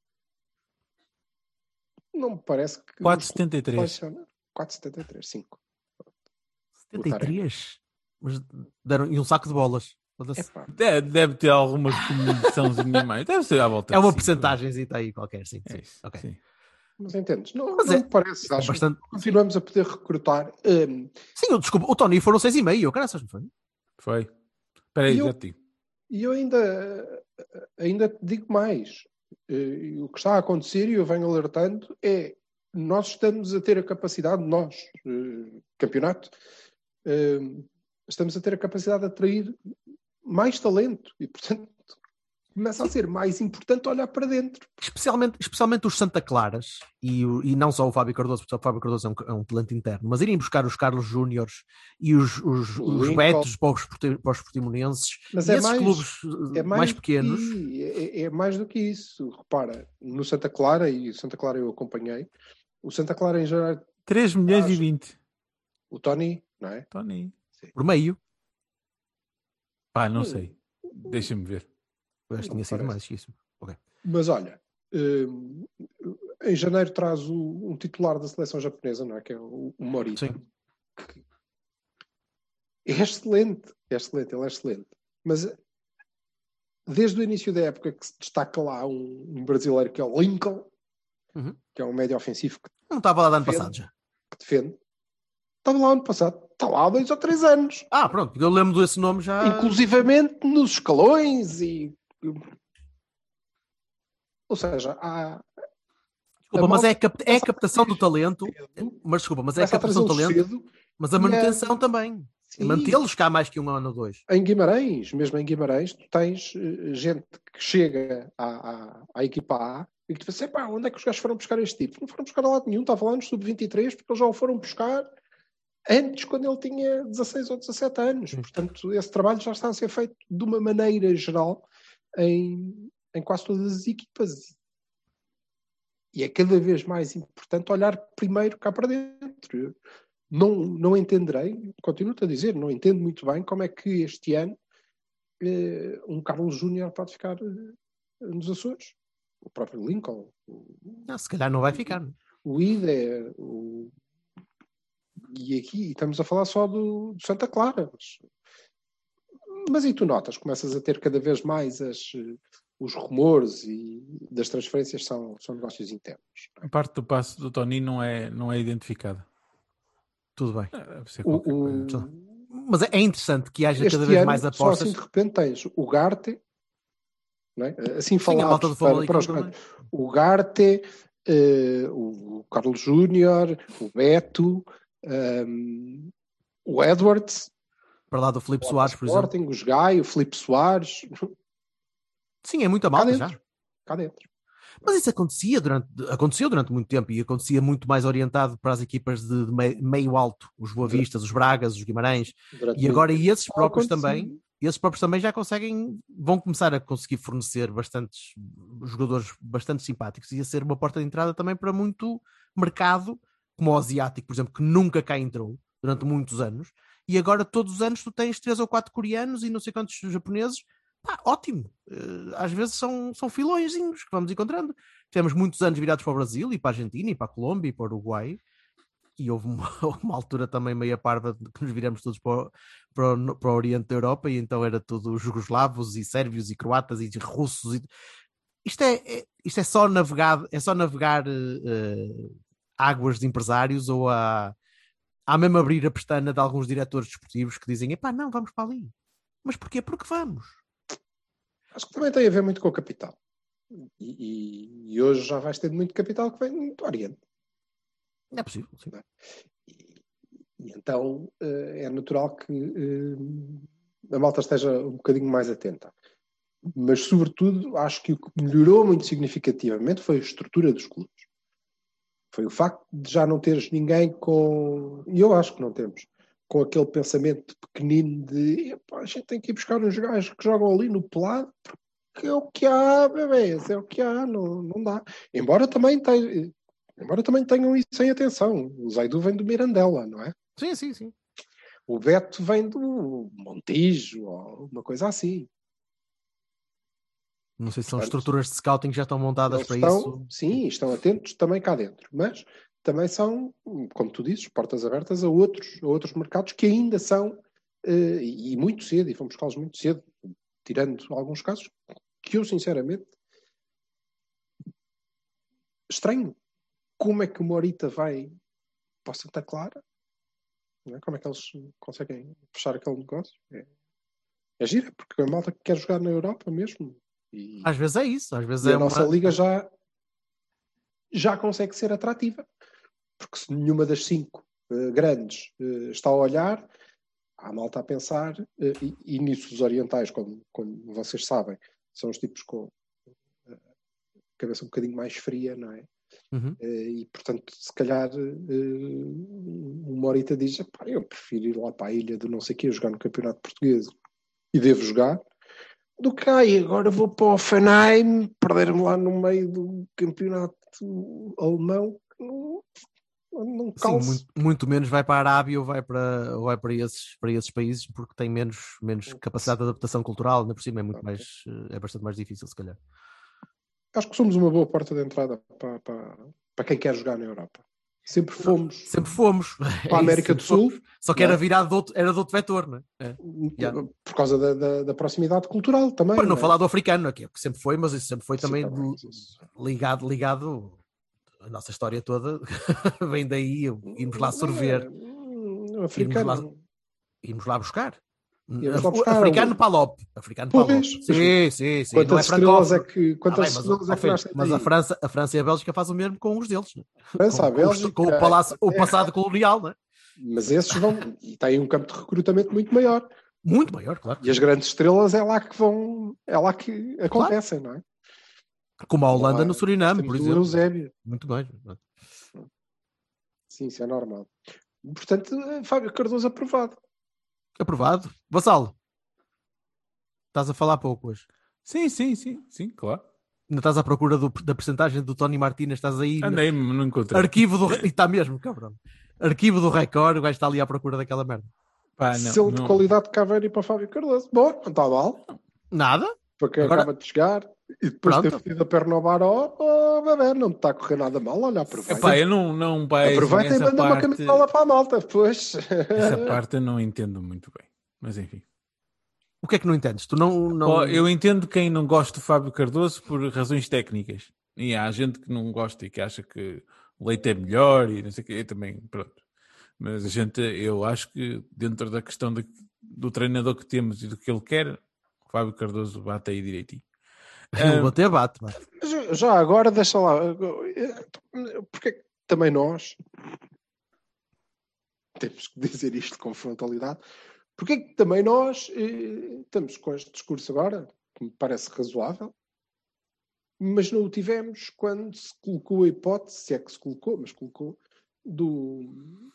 não me parece que. 4,73. 4,73, 5. 73? Mas deram, e um saco de bolas. Deve, deve ter alguma comissãozinha mais. Deve ser à volta É uma de cinco. porcentagem aí qualquer, sim. É sim. isso. Ok. sim. Mas entendes? Não, Mas não é- me parece. Acho Bastante... que continuamos a poder recrutar. hum, Sim, eu- desculpa, o Tony foram 6,5, eu caraças, não foi? Foi. Espera aí, E eu- já te digo. E eu ainda, ainda te digo mais. Eh, O que está a acontecer, e eu venho alertando, é nós estamos a ter a capacidade, nós, eh, campeonato, eh, estamos a ter a capacidade de atrair mais talento e, portanto, começa a ser mais importante olhar para dentro. Especialmente, especialmente os Santa Claras, e, o- e não só o Fábio Cardoso, porque o Fábio Cardoso é um, é um talento interno, mas irem buscar os Carlos Júniores e os, os, os Lincoln. Betos para os, porti- para os portimonenses, Mas e é esses mais- clubes É eh, mais, mais, do pequenos. que- é, é mais do que isso. Repara, no Santa Clara, e o Santa Clara eu acompanhei, o Santa Clara em geral, 3 milhões e Acho- 20. o Tony, não é? Tony. por meio. Pá, não sei. Deixa-me ver. Acho que tinha sido mais que isso. Ok. Mas olha, hum, em janeiro traz o- um titular da seleção japonesa, não é? Que é o, o. Sim. É excelente, é excelente, ele é excelente. Mas eh, desde o início da época que se destaca lá um, um brasileiro que é o Lincoln, Uhum. que é um médio ofensivo que, Não estava lá de ano Defende. passado já. que defende. Estava lá ano passado, está lá há dois ou três anos. Ah, pronto, eu lembro desse nome já. inclusivamente nos escalões e. Ou seja, há. Desculpa, a mas é a, cap- é a captação do talento. cedo, Mas desculpa, mas é a captação do talento, cedo. mas a é- manutenção também. Sim. Mantê-los cá mais que um ano ou dois. Em Guimarães, mesmo em Guimarães, tu tens eh, gente que chega à, à, à equipa A e que te diz, pá, onde é que os gajos foram buscar este tipo? Não foram buscar a lado nenhum, estava lá no sub-23 porque eles já o foram buscar antes, quando ele tinha 16 ou 17 anos. Portanto, esse trabalho já está a ser feito de uma maneira geral em, em quase todas as equipas. E é cada vez mais importante olhar primeiro cá para dentro. Não, não entenderei, continuo-te a dizer, não entendo muito bem como é que este ano eh, um Carlos Júnior pode ficar eh, nos Açores. O próprio Lincoln, Não, se calhar não vai ficar. o Ida, o... e aqui estamos a falar só do, do Santa Clara. Mas, mas e tu notas, começas a ter cada vez mais as, eh, os rumores e das transferências são, são negócios internos. A parte do passo do Tony não é, não é identificada. Tudo bem. Ah, O, o-. Mas é é interessante que haja este cada vez ano, mais só apostas. assim de repente tens o Garte, é? assim Sim, a falados malta do para, para os também. o Garte, eh, o Carlos Júnior, o Beto, ehm, o Edwards, Para lá do Filipe o Soares, por exemplo. Sporting, o Gai, o Filipe Soares, Sim, é muita cá malta já. Cá dentro. Mas isso acontecia durante, aconteceu durante muito tempo e acontecia muito mais orientado para as equipas de, de mei- meio alto, os Boavistas, os Bragas, os Guimarães, Durante e agora muito e esses próprios também, esses próprios também já conseguem, vão começar a conseguir fornecer bastantes jogadores bastante simpáticos. E a ser uma porta de entrada também para muito mercado, como o asiático, por exemplo, que nunca cá entrou durante muitos anos, e agora todos os anos tu tens três ou quatro coreanos e não sei quantos japoneses, pá, ótimo. Eh, Às vezes são, são filõezinhos que vamos encontrando. Tivemos muitos anos virados para o Brasil e para a Argentina e para a Colômbia e para o Uruguai e houve uma, uma altura também meia parva que nos viramos todos para o, para, o, para o Oriente da Europa e então era tudo jugoslavos e sérvios e croatas e russos e... isto é, é- isto é só navegar é só navegar eh, águas de empresários ou a há mesmo abrir a pestana de alguns diretores desportivos que dizem epá não, vamos para ali mas porquê? Porque vamos Acho que também tem a ver muito com o capital. E, e- e hoje já vais ter muito capital que vem do Oriente. é possível, sim. E, e então eh, é natural que eh, a malta esteja um bocadinho mais atenta. Mas, sobretudo, acho que o que melhorou muito significativamente foi a estrutura dos clubes. Foi o facto de já não teres ninguém com. E eu acho que não temos. Com aquele pensamento pequenino de "Epá, a gente tem que ir buscar uns gajos que jogam ali no pelado porque é o que há, bebês, é o que há, não, não dá. Embora também tenha, embora também tenham isso em atenção. O Zaidu vem do Mirandela, não é? sim, sim, sim O Beto vem do Montijo, ou uma coisa assim. Não sei se são Portanto, estruturas de scouting que já estão montadas para estão, isso sim, estão atentos também cá dentro, mas também são, como tu dizes, portas abertas a outros, a outros mercados que ainda são, eh, e muito cedo, e vão buscá-los muito cedo, tirando alguns casos que eu, sinceramente, estranho. Como é que o Morita vai para Santa Clara? É? Como é que eles conseguem fechar aquele negócio? É, é gira, porque a malta que quer jogar na Europa mesmo. E, às vezes é isso às vezes e é a nossa uma... liga já, já consegue ser atrativa. Porque se nenhuma das cinco eh, grandes eh, está a olhar, há malta a pensar, eh, e, e nisso os orientais, como, como vocês sabem, são os tipos com cabeça um bocadinho mais fria, não é? Uhum. E portanto, se calhar eh, o Morita diz: "Epá, eu prefiro ir lá para a ilha do não sei o quê, jogar no campeonato português e devo jogar, do que ai, agora vou para o Offenheim, perder-me lá no meio do campeonato alemão não, não Sim, calço. muito, muito menos vai para a Arábia ou vai para, ou vai para, esses, para esses países porque tem menos, menos capacidade de adaptação cultural, ainda por cima é muito mais eh, é bastante mais difícil se calhar. Acho que somos uma boa porta de entrada para, para, para quem quer jogar na Europa. Sempre fomos Sempre fomos para É a isso, América do sempre fomos. Sul, Só que não era é? virado de outro, era de outro vetor, não é? É. Yeah. por causa da, da- da proximidade cultural também. Para não é? falar do africano, aqui, que sempre foi, mas isso sempre foi Sim, também li- isso. ligado, ligado, a nossa história toda vem daí, irmos lá sorver, Hum, Irmos lá- irmos lá buscar. Buscar africano Palop. Africano Palop. Sim, sim, sim. Quantas não é estrelas é que, Ah, quantas bem, mas, estrelas ó, é que nascem mas a? França, a França e a Bélgica fazem o mesmo com os deles. né? França, a com, com os- Bélgica, com o, palácio, o a passado colonial, né? Mas esses vão e têm um campo de recrutamento muito maior. Muito maior, claro. E as grandes estrelas é lá que vão, é lá que acontecem, não é? Como a Holanda no Suriname, por exemplo. Eusébio. Muito bem. Sim, isso é normal. Portanto, eh, Fábio Cardoso aprovado. Aprovado. Vassalo. Estás a falar pouco hoje. Sim, sim, sim, sim, claro. Ainda estás à procura do- da porcentagem do Tony Martínez, estás aí. no Andei, não encontrei. Arquivo do. E está mesmo, cabrão. Arquivo do Record, o gajo está ali à procura daquela merda. Pá, não, Selo de não. qualidade de Caveiro para Fábio Cardoso. Bom, não está mal. Nada? Para quem Agora- acaba de chegar e depois Pronto. ter pedido a perna ao bar, oh, oh, bebê, não está a correr nada mal. Olha, aproveita. Epá, eu não, não beijo Aproveita e manda uma parte, camisola para a malta, pois. essa parte eu não entendo muito bem. Mas enfim. O que é que não entendes? Tu não. não... Pô, Eu entendo quem não gosta do Fábio Cardoso por razões técnicas. E há gente que não gosta e que acha que o leite é melhor e não sei o quê. Eu também, pronto. Mas a gente, eu acho que dentro da questão de- do treinador que temos e do que ele quer, o Fábio Cardoso bate aí direitinho. Bater bate, mano. Mas Já agora, deixa lá. Porque que também nós temos que dizer isto com frontalidade. Porque que também nós eh, estamos com este discurso agora, que me parece razoável, mas não o tivemos quando se colocou a hipótese, se é que se colocou, mas colocou, do,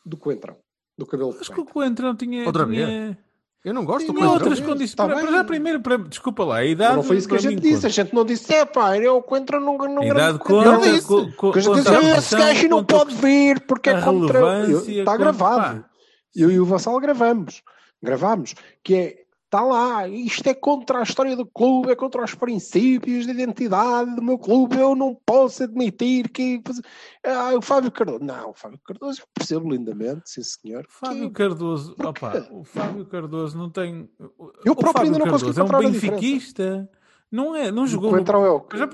do coentrão, do cabelo de Acho que o Coentrão tinha. Outra tinha... Eu não gosto do Tinha outras condições. Está Para, para primeiro, para, desculpa lá, a idade. Não foi isso que a gente disse. A conta. gente não disse, é pá, eu coentro não, não A grande idade coentro." conta. Não disse. co- co- O que a gente disse, a "Ah, esse gajo não pode vir porque é a contra. Está gravado. pá. Eu e o Vassal gravamos. Gravámos. Que é, está lá, isto é contra a história do clube, é contra os princípios de identidade do meu clube. Eu não posso admitir que. Ah, o Fábio Cardoso. Não, o Fábio Cardoso eu percebo lindamente, sim senhor. Fábio Que- Cardoso, Porquê? opa, o Fábio Cardoso não tem. Eu o próprio Fábio ainda não consegui Cardoso é um benfiquista. Não é, não jogou. O Coentrão o Para já?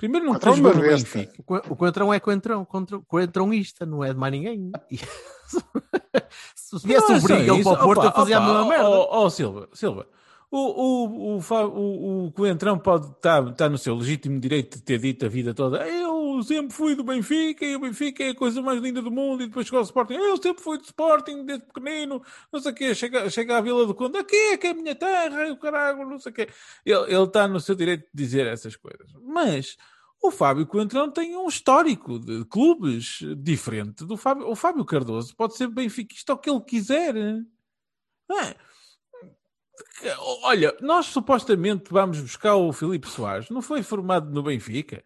Primeiro não Coentrão é uma. Benfica. O Coen- O Coentrão é Coentrão, contra- Coentrãoista, não é de mais ninguém. Se viesse o é Briga isso. para o Porto, Opa, eu fazia a opa, mesma merda. Ó ó, Silva, Silva. O, o, o, o, o Coentrão pode estar, estar no seu legítimo direito de ter dito a vida toda eu sempre fui do Benfica e o Benfica é a coisa mais linda do mundo e depois chegou ao Sporting eu sempre fui do Sporting desde pequenino não sei o quê, chega, chega à Vila do Conde aqui é que é a minha terra o caralho, não sei o quê ele está no seu direito de dizer essas coisas mas o Fábio Coentrão tem um histórico de clubes diferente do Fábio. O Fábio Cardoso pode ser benfiquista o que ele quiser. É? Olha, nós supostamente vamos buscar o Filipe Soares. Não foi formado no Benfica?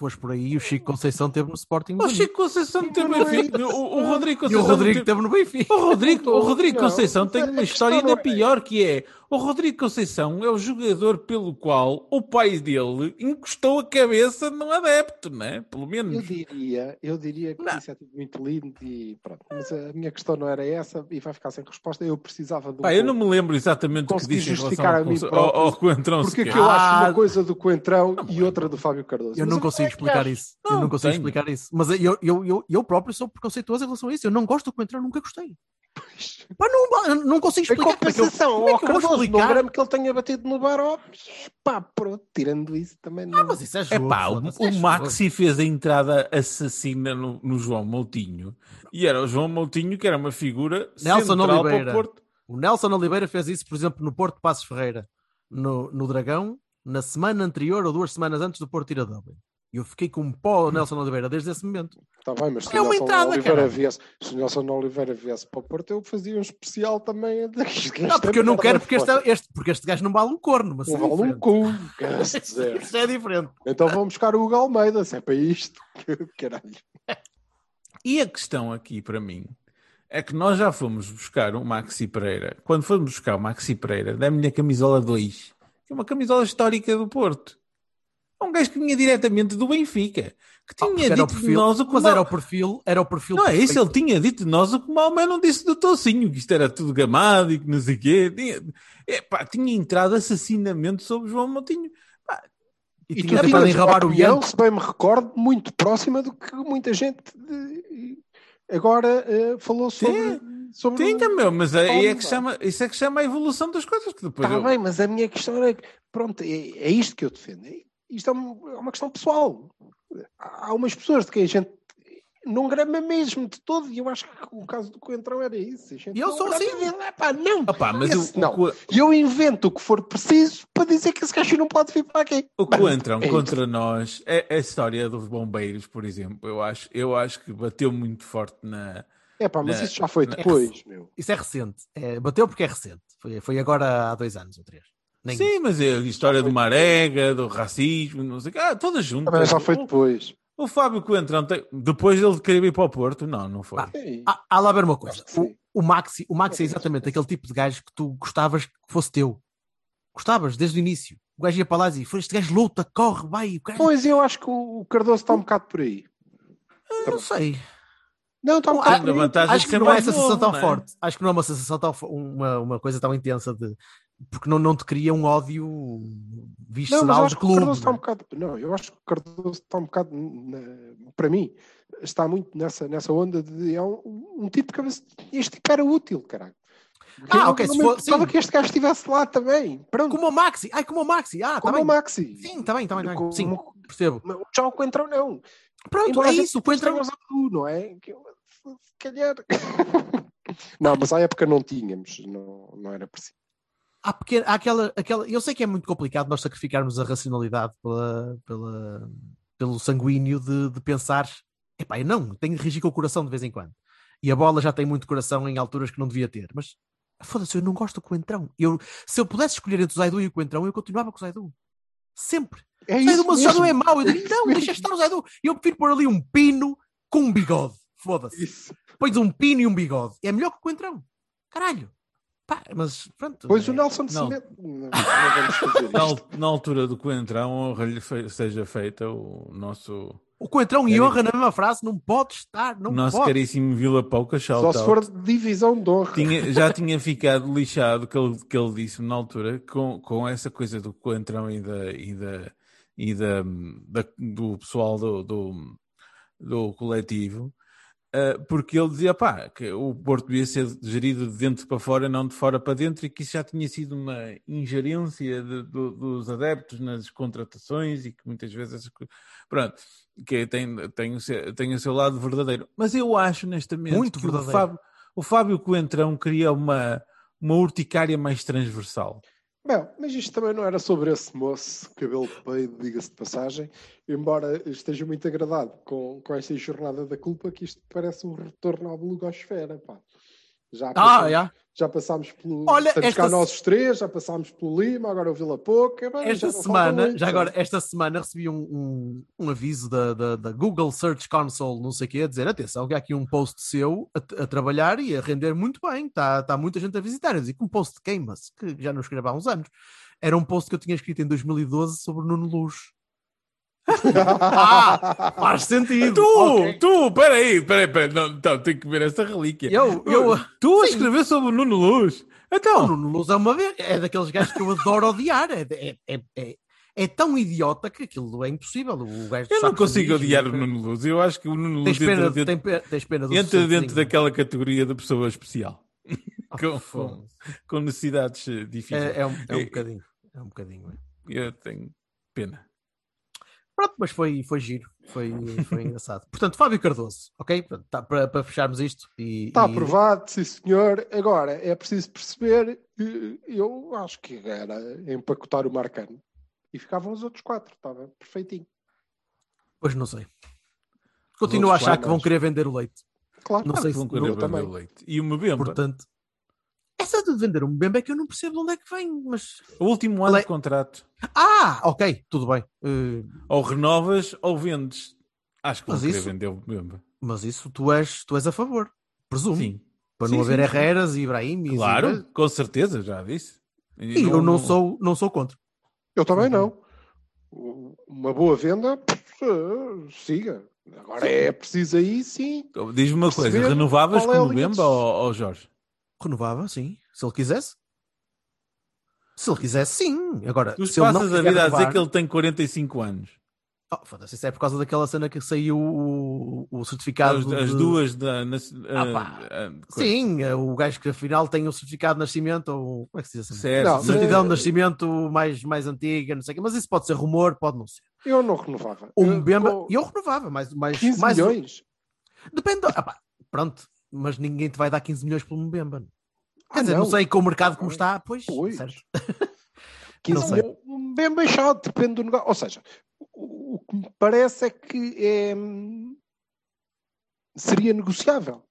Fores por aí, o Chico Conceição teve no Sporting. O. Chico Conceição teve Não é Benfica. O, o Rodrigo E o Conceição. Rodrigo teve- no Benfica. O Rodrigo, o Rodrigo Não, Conceição tem uma história ainda não é- pior que é o Rodrigo Conceição é o jogador pelo qual o pai dele encostou a cabeça num adepto, né? Pelo Eu menos. diria, eu diria que Não. isso é tudo muito lindo e pronto. Mas a minha questão não era essa e vai ficar sem resposta. Eu precisava de um Pá, eu não me lembro exatamente o que disse em relação justificar ao, a mim Conce- próprio ao, ao Coentrão Porque é que eu acho Ah, uma coisa do Coentrão e outra do Fábio Cardoso. Eu Mas não consigo explicar isso. eu Não, não consigo tenho. explicar isso. Mas eu, eu, eu, eu próprio sou preconceituoso em relação a isso. Eu não gosto do Coentrão, nunca gostei. Pá, não, eu não consigo Em explicar. Como é que eu, compensação, como é que explicar? que ele tenha batido no Baró. Pá, pronto, tirando isso também não. Ah, mas isso é É jogo. pá, o, é o jogo. Maxi fez a entrada assassina no, no João Moutinho e era o João Moutinho que era uma figura Nelson central para Oliveira. o Porto. O Nelson Oliveira fez isso, por exemplo, no Porto de Passos Ferreira, no, no Dragão, na semana anterior ou duas semanas antes do Porto ir a Dublin. E eu fiquei com um pó ao Nelson Oliveira desde esse momento. Está bem, mas se É o uma Nelson entrada, Oliveira cara. viesse, se o Nelson Oliveira viesse para o Porto, eu fazia um especial também. daqueles Não, porque eu não quero, porque este, foda. este, porque este gajo não vale um corno, mas Não é vale um cu, quer-se dizer. Isto é diferente. Então vamos buscar o Hugo Almeida, se é para isto. Caralho. E a questão aqui para mim é que nós já fomos buscar o Maxi Pereira. Quando fomos buscar o Maxi Pereira, dá-me a camisola 2, que é uma camisola histórica do Porto. É um gajo que vinha diretamente do Benfica, que Ah, tinha o dito de perfil, nós o que mas mal- era o perfil, era o perfil. Não é isso, perfeito. ele tinha dito de nós o que o Malman não disse do Tocinho, que isto era tudo gamado e que não sei o quê. Tinha, é, pá, tinha entrado assassinamento sobre João Moutinho. Pá, E e tinha tentado enrabar o Ian. se bem me recordo, muito próxima do que muita gente eh, agora eh, falou sobre. sobre tinha, meu, mas aí é que chama, isso é que chama a evolução das coisas, que depois Está eu- bem, mas a minha questão é que, pronto, é, é isto que eu defendo. É- Isto é uma, é uma questão pessoal. Há umas pessoas de quem a gente não grama mesmo de todo, e eu acho que o caso do Coentrão era isso. E eu sou assim. Epá, não, Opá, mas esse o, não. o, E eu invento o que for preciso para dizer que esse gajo não pode vir para aqui. o Coentrão É isso. contra nós, é a história dos bombeiros, por exemplo, eu acho, eu acho que bateu muito forte na. É pá, mas Não, isso já foi depois, meu. Isso é recente. É, bateu porque é recente. Foi, foi agora há dois anos ou três. Nem Sim, mas é a história do Marega, do racismo, não sei o quê, ah, todas juntas. Também já foi O- depois. O Fábio Coentrão, tem... depois dele querer ir para o Porto, não, não foi. Ah. Há, lá ver uma coisa. O, o Maxi, o Maxi é exatamente aquele tipo de gajo que tu gostavas que fosse teu. Gostavas desde o início. O gajo ia para lá e dizia: "Foi este gajo luta, corre, vai. O gajo... Pois, eu acho que o o Cardoso está um bocado por aí. Eu não sei. Não, está um bocado por aí. Acho que não é essa sensação tão forte. Acho que não é uma sensação tão uma, uma coisa tão intensa de porque não, não te cria um ódio Não, mas visceral de clube. Cardoso está um né? bocado. Não, eu acho que o Cardoso está um bocado. na- para mim, está muito nessa, nessa onda de. É um, um tipo de cabeça. Este tipo era útil, caralho. Ah, Eu ok, se for- sim. que este gajo estivesse lá também. Pronto, Como o Maxi. Ai, como o Maxi. Ah, tá como bem. o Maxi. Sim, está bem, está bem. tá bem. Como- Sim, percebo. Mas Já o Coentrão não. Pronto, Embora é isso. O Coentrão. tu, não é? Que Se calhar. não, mas à época não tínhamos. Não, não era preciso. Há, pequena, há aquela, aquela. Eu sei que é muito complicado nós sacrificarmos a racionalidade pela, pela, pelo sanguíneo de, de pensar, epá, eu não, tenho de reagir com o coração de vez em quando. E a bola já tem muito coração em alturas que não devia ter, mas foda-se, eu não gosto do Coentrão. Eu, se eu pudesse escolher entre o Zaidu e o Coentrão, eu continuava com o Zaidu. Sempre. É o Zaidu, mas o Zaidu mesmo. é mau. Eu digo, É não, deixa estar o Zaidu. Eu prefiro pôr ali um pino com um bigode. Foda-se. Pões um pino e um bigode. É melhor que o Coentrão. Caralho. Pá, mas pronto. Pois é- o Nelson de Não. Cimento. Não, não Na, altura do Coentrão, honra-lhe fe- seja feita o nosso, O Coentrão e honra na mesma frase não pode estar. Não o nosso pode. caríssimo Vila Pouca, shout Só se for de divisão de honra. tinha, já tinha ficado lixado que ele, que ele disse na altura com, com essa coisa do coentrão e da e da e da, da- do pessoal do, do, do coletivo porque ele dizia pá, que o Porto devia ser gerido de dentro para fora, não de fora para dentro, e que isso já tinha sido uma ingerência de- do- dos adeptos nas contratações e que muitas vezes pronto, que tem, tem, o seu, tem o seu lado verdadeiro. Mas eu acho, honestamente, Muito que verdadeiro. o Fábio, o Fábio Coentrão queria uma, uma urticária mais transversal. Bem, mas isto também não era sobre esse moço, cabelo peido, diga-se de passagem, embora esteja muito agradado com, com esta jornada da culpa, que isto parece um retorno à blogosfera, pá. Já Ah, passámos, já. passámos pelo. Olha, estamos esta cá se- nós os três, já passámos pelo Lima, agora o Vila Pouca. Esta já semana, muito, já agora, esta semana recebi um, um, um aviso da, da, da Google Search Console, não sei o quê, a dizer: atenção, que há aqui um post seu a, a trabalhar e a render muito bem, está tá muita gente a visitar. Eu digo: um post de quem? Mas que já não escrevo há uns anos. Era um post que eu tinha escrito em 2012 sobre Nuno Luz. Ah, faz sentido. Tu, Ok. tu, peraí, peraí, peraí, não, então, tenho que ver essa relíquia. Eu, eu, tu a escrever sobre o Nuno Luz? Então, o Nuno Luz é uma vez, é daqueles gajos que eu adoro odiar. É, é, é, é, é tão idiota que aquilo é impossível. O gajo eu não consigo odiar o Nuno Luz. Eu acho que o Nuno Luz pena, entra, dentro, pena do entra dentro sucessozinho. daquela categoria da pessoa especial, Ah, com- foda-se. com necessidades eh, difíceis. É, é um, é um É- bocadinho. É um bocadinho. é. Eu tenho pena. Pronto, mas foi, foi giro. Foi, foi engraçado. Portanto, Fábio Cardoso, ok? Tá, para, para fecharmos isto. E, Está e- aprovado, sim senhor. Agora, é preciso perceber que eu acho que era empacotar o Marcano. E ficavam os outros quatro, estava perfeitinho. Pois não sei. Continuo a achar quatro, que vão querer vender o leite. Claro, Não sei se Vão querer vender também. o leite. E o Mbemba. Portanto, essa de vender um Mbemba é que eu não percebo de onde é que vem, mas. o último ano Le- de contrato. Ah, ok, tudo bem. Eh, Ou renovas ou vendes. Acho que Mas querer isso- vender o Mbemba. mas isso tu és, tu és a favor, presumo. Sim. Para Sim, não haver sim, sim. Herreras e Ibrahim. Claro, com certeza, já disse. E eu não sou, não sou contra. Eu também Uhum. não. Uma boa venda, eh, siga. Agora é preciso aí sim. Diz-me uma coisa, renovavas é com o Mbemba ou, ou Jorge? Renovava, sim. Se ele quisesse. Se ele quisesse, sim. Agora, Tu se ele não passas a vida a dizer que ele tem 45 anos. Oh, foda-se, isso é por causa daquela cena que saiu o, o certificado. As, as de- duas da. Na, Ah, pá. ah, ah, coisa. Sim, o gajo que afinal tem o certificado de nascimento, ou como é que se diz assim? Certo. Não, mas- Certidão de Eh, nascimento mais, mais antiga, não sei o quê, mas isso pode ser rumor, pode não ser. Eu não renovava. O Eu- Mbemba, com eu renovava, mais, mais, 15 mais milhões. Depende. do- ah, pá, pronto, mas ninguém te vai dar 15 milhões pelo Mbemba. Quer Ah, dizer, não. não. sei com o mercado como está, pois, Pois. certo. 15 Não sei. milhões, bem baixado, depende do negócio. Ou seja, o, o que me parece é que é, seria negociável.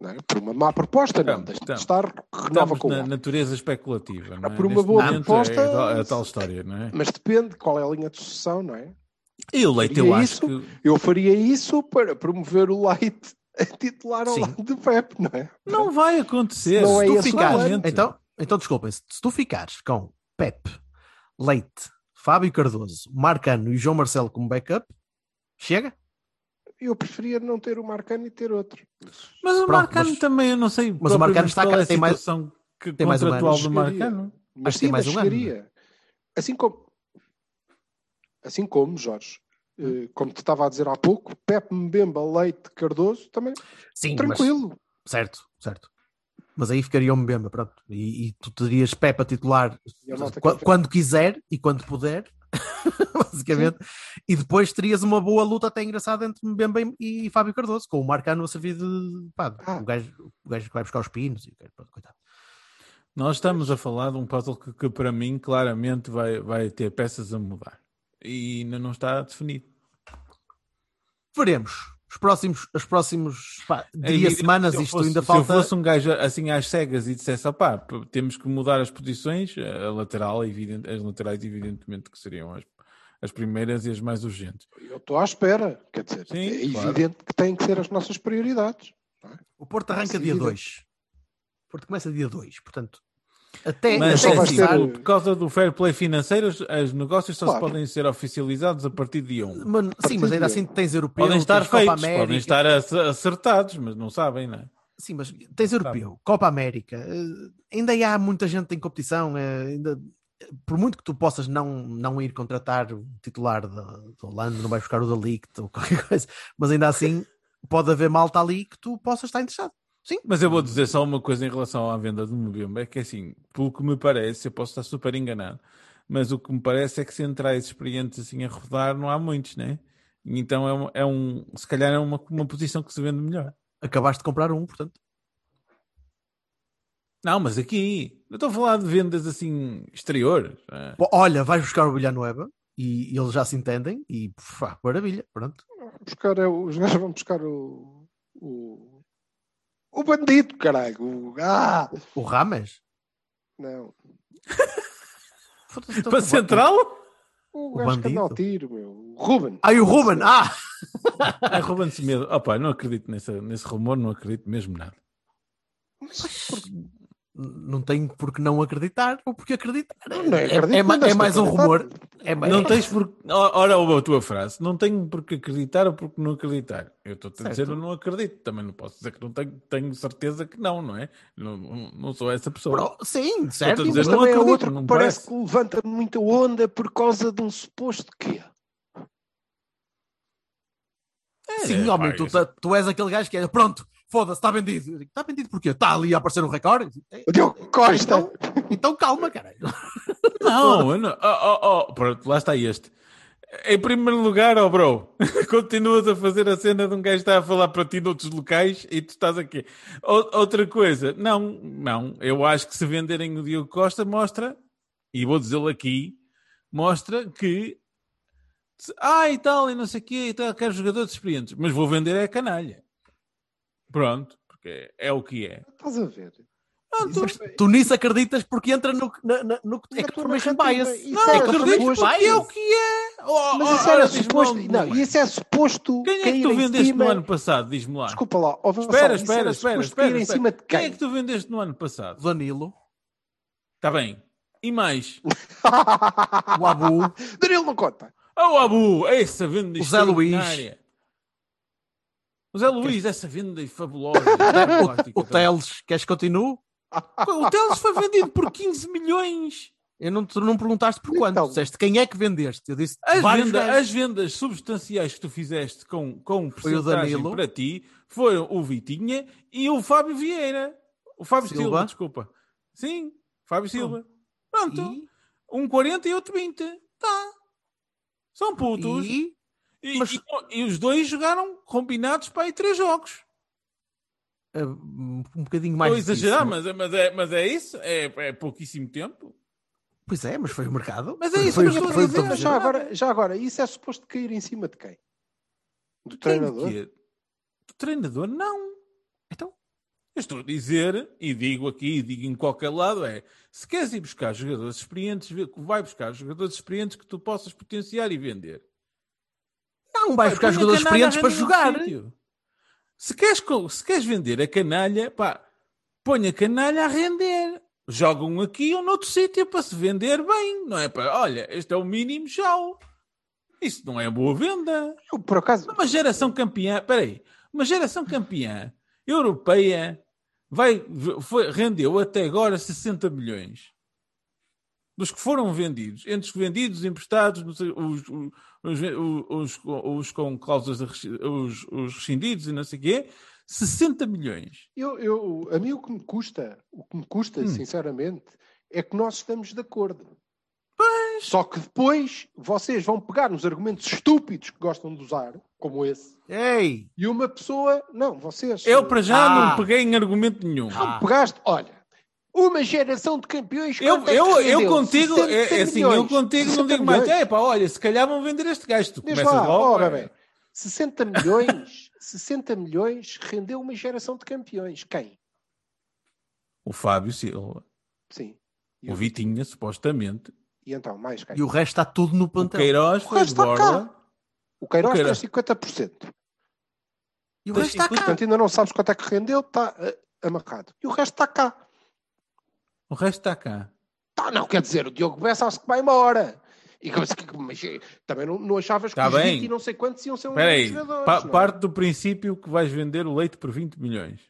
Não é? Por uma má proposta, não. Deixa de estamos. estar, renova com na natureza especulativa. Não é? por uma Neste boa momento proposta, É, a tal- é a tal história, não é? Mas depende qual é a linha de sucessão, não é? E o leite, Seria eu acho isso? que. Eu faria isso para promover o Leite a titular ao Sim. lado do Pep, não é? Não vai acontecer. Não se é tu esse o ficares, então, então desculpem, se se tu ficares com Pep, Leite, Fábio Cardoso, Marcano e João Marcelo como backup, chega? Eu preferia não ter o Marcano e ter outro. Mas o Pronto, Marcano mas- também, eu não sei. mas o Marcano está cá, é a tem mais- situação que tem mais um ano. do. Marcano. Mas Acho que tem sim, mais mas um ano. chegaria. Assim como, assim como, Jorge, como te estava a dizer há pouco, Pepe Mbemba, Leite, Cardoso, também Sim, tranquilo. mas- certo, certo. Mas aí ficaria o Mbemba, pronto. E, e tu terias Pep a titular a nota qu- que- quando quiser e quando puder, basicamente. E depois terias uma boa luta até engraçada entre Mbemba e, e Fábio Cardoso, com o Marcano a servir de pá, Ah. o, gajo, o gajo que vai buscar os pinos e pronto, coitado. Nós estamos a falar de um puzzle que, que para mim claramente vai, vai ter peças a mudar. E ainda não está definido. Veremos. Os próximos, os próximos pá, É dias, semanas, se isto fosse- ainda Se falta. eu fosse um gajo assim às cegas e dissesse, opá, temos que mudar as posições, a lateral, evidente, as laterais, evidentemente, que seriam as, as primeiras e as mais urgentes. Eu estou à espera. Quer dizer, Sim, é claro. evidente que têm que ser as nossas prioridades. O Porto arranca dia evidente. 2. O Porto começa dia 2, portanto. Até, Mas até é assim, ter- por causa do fair play financeiro, os, os negócios só se Claro. podem ser oficializados a partir de dia 1. Mano, sim, mas ainda assim tens europeu, Podem estar feitos, podem estar ac- acertados, mas não sabem, não é? Sim, mas tens europeu, Copa América, eh, ainda há muita gente em competição, eh, ainda, por muito que tu possas não, não ir contratar o titular da, da Holanda, não vais buscar o da Ligt ou qualquer coisa, mas ainda assim pode haver malta ali que tu possas estar interessado. Sim, Mas eu vou dizer só uma coisa em relação à venda de Mbemba, é que assim, pelo que me parece, eu posso estar super enganado, mas o que me parece é que centrais experientes assim a rodar não há muitos, né? Então é um, é um se calhar é uma, uma posição que se vende melhor. acabaste de comprar um, portanto. Não, mas aqui, eu estou a falar de vendas assim exteriores. é. Pô, Olha, vais buscar o Villanueva e, e eles já se entendem e pá, maravilha, pronto. Buscar, é o- os gajos vão buscar o. O, o bandido, caralho. O, ah! O Rames? Não. Então Para central? O, O gajo que anda ao tiro, meu. O Ruben. Ai, o Ruben! Ah! É Ruben Semedo. Opa, não acredito nessa, nesse rumor, não acredito mesmo nada. Não tenho por que não acreditar ou porque acreditar. Não é, acredito, é não é deves mais um rumor. É mais... Não tens por. Ora, ouve a tua frase. Não tenho por que acreditar ou por que não acreditar. Eu estou a dizer, eu não acredito. Também não posso dizer que não tenho, tenho certeza que não, não é? Não, não, não sou essa pessoa. Pro- Sim, certo. dizer, mas não também é acredito, outro não que parece parece. que levanta muita onda por causa de um suposto quê? Sim, É, homem, tu, isso- tu és aquele gajo que é pronto, foda-se, está vendido. Está vendido porquê? Está ali a aparecer um recorde? O Diogo Costa. Então, então calma, caralho. Não, eu não. Oh, oh, oh, pronto, lá está este. Em primeiro lugar, oh bro, continuas a fazer a cena de um gajo que está a falar para ti noutros locais e tu estás aqui. O- outra coisa, não, não, eu acho que se venderem o Diogo Costa mostra, e vou dizê-lo aqui, mostra que ah, e tal, e não sei o quê, e tal, quero jogadores experientes, mas vou vender é a canalha. Pronto, porque é o que é. Estás a ver? Pronto. Mas tu nisso acreditas porque entra no, na, na- no é confirmation tua bias. Não, era pá, que- é o que é. Oh, Mas oh, isso era ora, diz-me suposto. lá, Não, isso é suposto. Quem é que tu vendeste cima- no ano passado? Diz-me lá. Desculpa lá. Vassal, espera, espera, era espera, espera, espera. cima de Quem quem? é que tu vendeste no ano passado? Danilo, Está bem. E mais? o Abu, Danilo não conta. Oh, Abu, essa venda O Zé Luís. O Zé Luís, essa venda é fabulosa. o Teles, queres que continue? O Teles foi vendido por 15 milhões. Eu não, tu não perguntaste por quanto, Então. disseste quem é que vendeste. Eu disse As, venda- as vendas substanciais que tu fizeste com, com o porcentagem Danilo. para ti foram o Vitinha e o Fábio Vieira. O Fábio Silva, Silva. desculpa. Sim, Fábio Silva. Pronto. E, Um 40 e outro 20. Tá. São putos. e E, mas- e- e os dois jogaram combinados para aí três jogos. uh, um bocadinho mais. Estou a exagerar, mas, é- mas, é, mas é isso? É, é pouquíssimo tempo? Pois é, mas foi o mercado. Mas é isso foi, que eu estou a dizer. Mas já agora, já agora, isso é suposto cair em cima de quem? Do Quem treinador? que é? Do treinador? Não. Então, Eu estou a dizer, e digo aqui, e digo em qualquer lado, é se queres ir buscar jogadores experientes, vai buscar jogadores experientes que tu possas potenciar e vender. Não vais buscar a jogadores experientes para jogar. Se queres, se queres vender a canalha, pá, põe a canalha a render. Joga um aqui ou noutro sítio para se vender bem. Não é para, olha, este é o mínimo, tchau. Isso não é boa venda. Eu, por acaso, Uma geração campeã, peraí, uma geração campeã europeia vai, foi, rendeu até agora 60 milhões. Dos que foram vendidos, entre os vendidos, emprestados, sei, os, os, os, os- os com cláusulas, de os, os rescindidos e não sei o quê, 60 milhões. eu, eu, a mim o que me custa, o que me custa, Hum. sinceramente, é que nós estamos de acordo. Só que depois vocês vão pegar nos argumentos estúpidos que gostam de usar, como esse, Ei! e uma pessoa. Não, vocês. Eu, para já, Ah. não peguei em argumento nenhum. Ah. Pegaste, olha, Uma geração de campeões. Eu, é que eu, eu contigo, 60 é, é assim, eu milhões. contigo não 60 digo mais. milhões. É pá, olha, se calhar vão vender este gajo. Tu Diz começas lá, logo. ora é. bem, 60 milhões, 60 milhões rendeu uma geração de campeões. Quem? O Fábio Silva, Sim. E o Vitinha, supostamente. E então, mais quem? E o resto está tudo no O plantel. Queiroz O resto está borla. O Queiroz o Queiroz. tem 50%. E o resto está cá. Portanto, ainda não sabes quanto é que rendeu, está eh, amarrado. E o resto está cá. O resto está cá. Tá, não, quer dizer, o Diogo Bessa acho que vai embora. E como- mas, eh, também não, não achavas que Tá os bem. 20 e não sei quantos iam ser um aí, jogadores. pa- não é? parte do princípio que vais vender o leite por 20 milhões.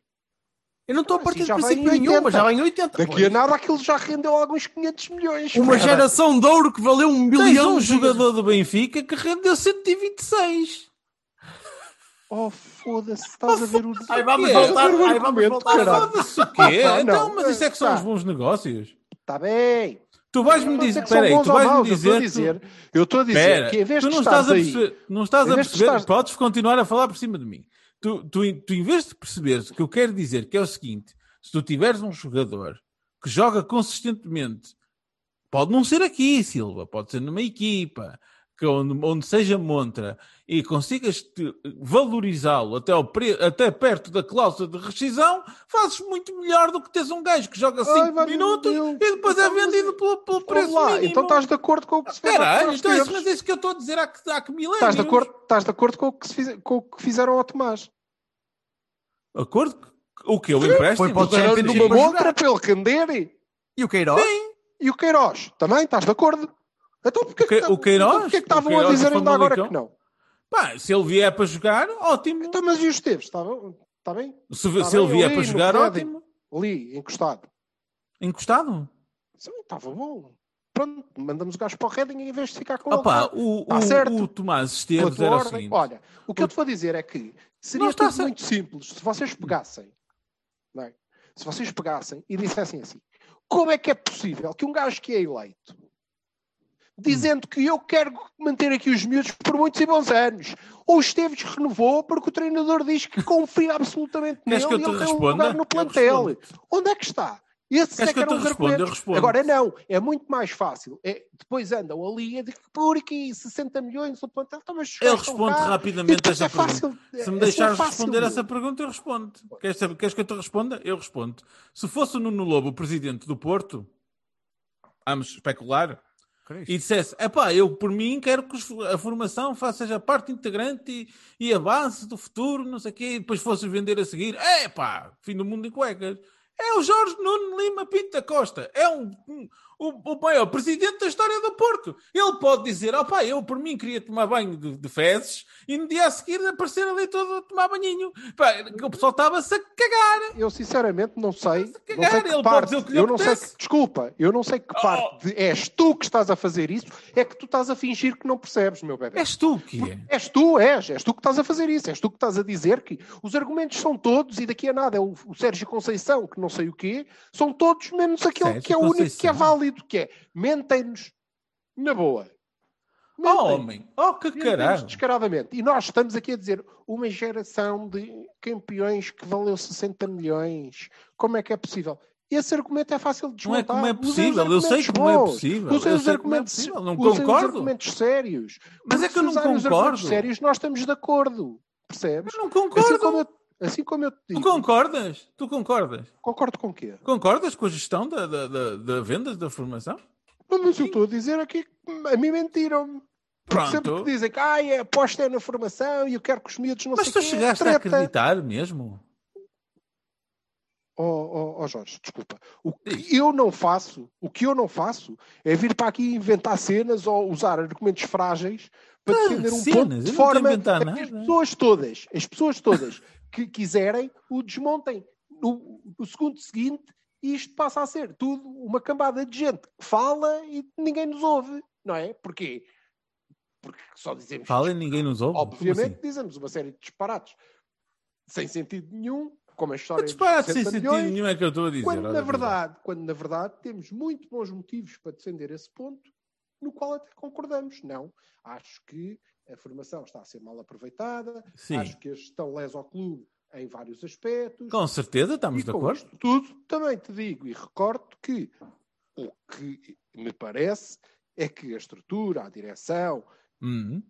Eu não estou a Ah, partir de princípio nenhum, 80. mas já vai em 80. Daqui pois. a nada aquilo já rendeu alguns 500 milhões. Uma Cara, geração de ouro que valeu um Tens milhão um jogador do Benfica que rendeu 126. Oh, foda-se, estás a ver o. Ai, vamos voltar, ai, vamos voltar. caralho. Foda-se o quê? Ah. Então, mas isso é que são Tá. os bons negócios. Está bem. Tu vais-me Não dizer, aí, são tu vais-me dizer, dizer, eu estou a dizer Espera, que em vez tu não estás, estares a aí, perceber, não estás a perceber, estares- podes continuar a falar por cima de mim. Tu, tu, tu, em vez de perceberes o que eu quero dizer, que é o seguinte: se tu tiveres um jogador que joga consistentemente, pode não ser aqui, Silva, pode ser numa equipa, que onde, onde seja montra, e consigas te- valorizá-lo até, ao pre- até perto da cláusula de rescisão, fazes muito melhor do que teres um gajo que joga 5 vai, minutos e depois é Então, mas- vendido pelo, pelo preço lá, mínimo. então estás de acordo com o que se fez há Caralho, então é isso, tempos? mas é isso que eu estou a dizer há que, há que milénios. Estás de acordo, estás de acordo com, o que se fize- com o que fizeram ao Tomás? Acordo? O que? O empréstimo? Foi para o Champions para ele render. E o Queiroz? E o Queiroz? Também estás de acordo? Então porquê O Que- o Queiroz? então, porquê que O estavam a dizer ainda agora que não? Pá, se ele vier para jogar, ótimo. Então, mas e o Esteves? Está bem? Se, Tá se ele bem, vier ali para jogar, ótimo. Ali, encostado. Encostado? Sim, estava bom. Pronto, mandamos o gajo para o Reading em vez de ficar com ele Opa, cá. o, Tá o, certo. o Tomás Esteves era o ordem. seguinte. Olha, o que eu te vou dizer é que seria tudo ser- muito simples se vocês pegassem, não é? se vocês pegassem e dissessem assim: como é que é possível que um gajo que é eleito, dizendo que eu quero manter aqui os miúdos por muitos e bons anos, ou o Esteves renovou porque o treinador diz que confia absolutamente nele que eu e ele tem um lugar no Eu plantel. respondo. Onde é que está? Esse é que que eu? Eu respondo. Agora não, é muito mais fácil. É, depois andam ali a dizer que por aqui 60 milhões o plantel, então, mas os Ele gajos estão responde cá. E rapidamente depois essa é fácil. pergunta. Se me é deixares fácil. responder essa pergunta, eu respondo. Queres, saber, queres que eu te responda? Eu respondo. Se fosse o Nuno Lobo, o presidente do Porto, vamos especular, e dissesse: epá, eu por mim quero que a formação faça seja parte integrante e, e a base do futuro, não sei o quê, e depois fosse vender a seguir, epá, fim do mundo em cuecas. É o Jorge Nuno Lima Pinto da Costa. É um, um- o, o maior presidente da história do Porto. Ele pode dizer: opá, eu por mim queria tomar banho de, de fezes e no dia a seguir aparecer ali todo a tomar banhinho. Pá, o pessoal estava-se a cagar. Eu sinceramente não sei. Não cagar, sei que ele parte, eu não sei que, desculpa, eu não sei que Oh. parte de és tu que estás a fazer isso, é que tu estás a fingir que não percebes, meu bebê. És tu que é. És tu, és, és tu que estás a fazer isso, és tu que estás a dizer que os argumentos são todos, e daqui a nada é o, o Sérgio Conceição, que não sei o quê, são todos menos aquele Sérgio que é o único que é válido, que é mentem-nos na boa. Oh, Mentem-nos. homem. Oh, que caralho. descaradamente. E nós estamos aqui a dizer uma geração de campeões que valeu 60 milhões. Como é que é possível? Esse argumento é fácil de Não é desmontar. como é os possível, eu sei argumentos como é possível, Usem os é argumentos, não os concordo. argumentos sérios. Mas é Porque que eu não usarem os argumentos concordo. sérios, nós estamos de acordo. Percebes? Eu não Assim concordo. como eu, assim como eu te Tu digo. concordas? Tu concordas? Concordo com o quê? Concordas com a gestão da, da, da, da vendas da formação? Mas eu estou a dizer aqui que a mim mentiram. Pronto. sempre que dizem que ai, a aposta é na formação e eu quero que os miúdos não Mas tu quê, chegaste a treta. acreditar mesmo? Oh, oh, oh, Jorge, desculpa. O que eu não faço, o que eu não faço é vir para aqui inventar cenas ou usar argumentos frágeis para Ah, defender um cenas, ponto de a forma a as pessoas todas, as pessoas todas que quiserem o desmontem no, no segundo seguinte isto passa a ser tudo uma cambada de gente que fala e ninguém nos ouve, não é? Porquê? Porque só dizemos Fala e ninguém nos ouve. Obviamente assim? dizemos uma série de disparates sem sentido nenhum, como a história disparate sem 60 sentido milhões, nenhum é que eu estou a dizer. quando na verdade, quando na verdade temos muito bons motivos para defender esse ponto, no qual até concordamos. Não, acho que a formação está a ser mal aproveitada, Sim. acho que a gestão lesa ao clube em vários aspectos. Com certeza, estamos E de acordo. isto tudo, também te digo e recordo que o que me parece é que a estrutura, a direção, Uhum,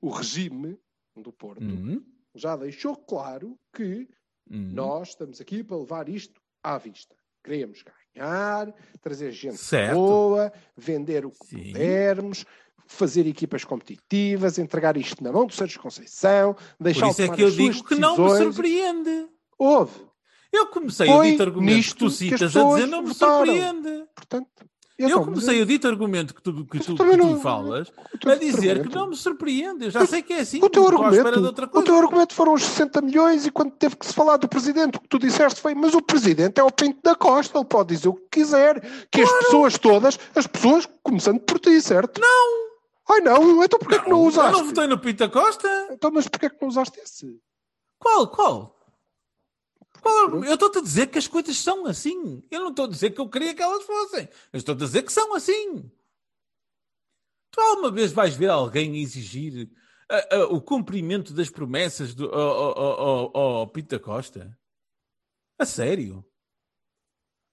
o regime do Porto uhum, já deixou claro que uhum. nós estamos aqui para levar isto à vista. Queremos ganhar, trazer gente Certo. boa, vender o que Sim. pudermos, fazer equipas competitivas, entregar isto na mão do Sérgio Conceição, Por deixar isso é que eu digo que não me surpreende. Houve. Eu comecei Foi o dito argumento que tu que as citas a pessoas dizer não me votaram. surpreende. Portanto, Eu então, comecei o dito argumento que tu, que tu, eu que tu não- falas a dizer que não me surpreende. Eu já sei que é assim. O teu argumento, o teu argumento foram os 60 milhões e quando teve que se falar do presidente, o que tu disseste foi, mas o presidente é o Pinto da Costa, ele pode dizer o que quiser, que as pessoas todas, as pessoas, começando por ti, certo? Não! Ai não, então porquê que não Eu usaste? não votei no Pita Costa? Então, mas porquê que não usaste esse? Qual? Qual? Qual argumento? Eu estou-te a dizer que as coisas são assim. Eu não estou a dizer que eu queria que elas fossem. Eu estou a dizer que são assim. Tu alguma vez vais ver alguém exigir ah, ah, o cumprimento das promessas do ao, ao, ao- ao Pita Costa? A sério?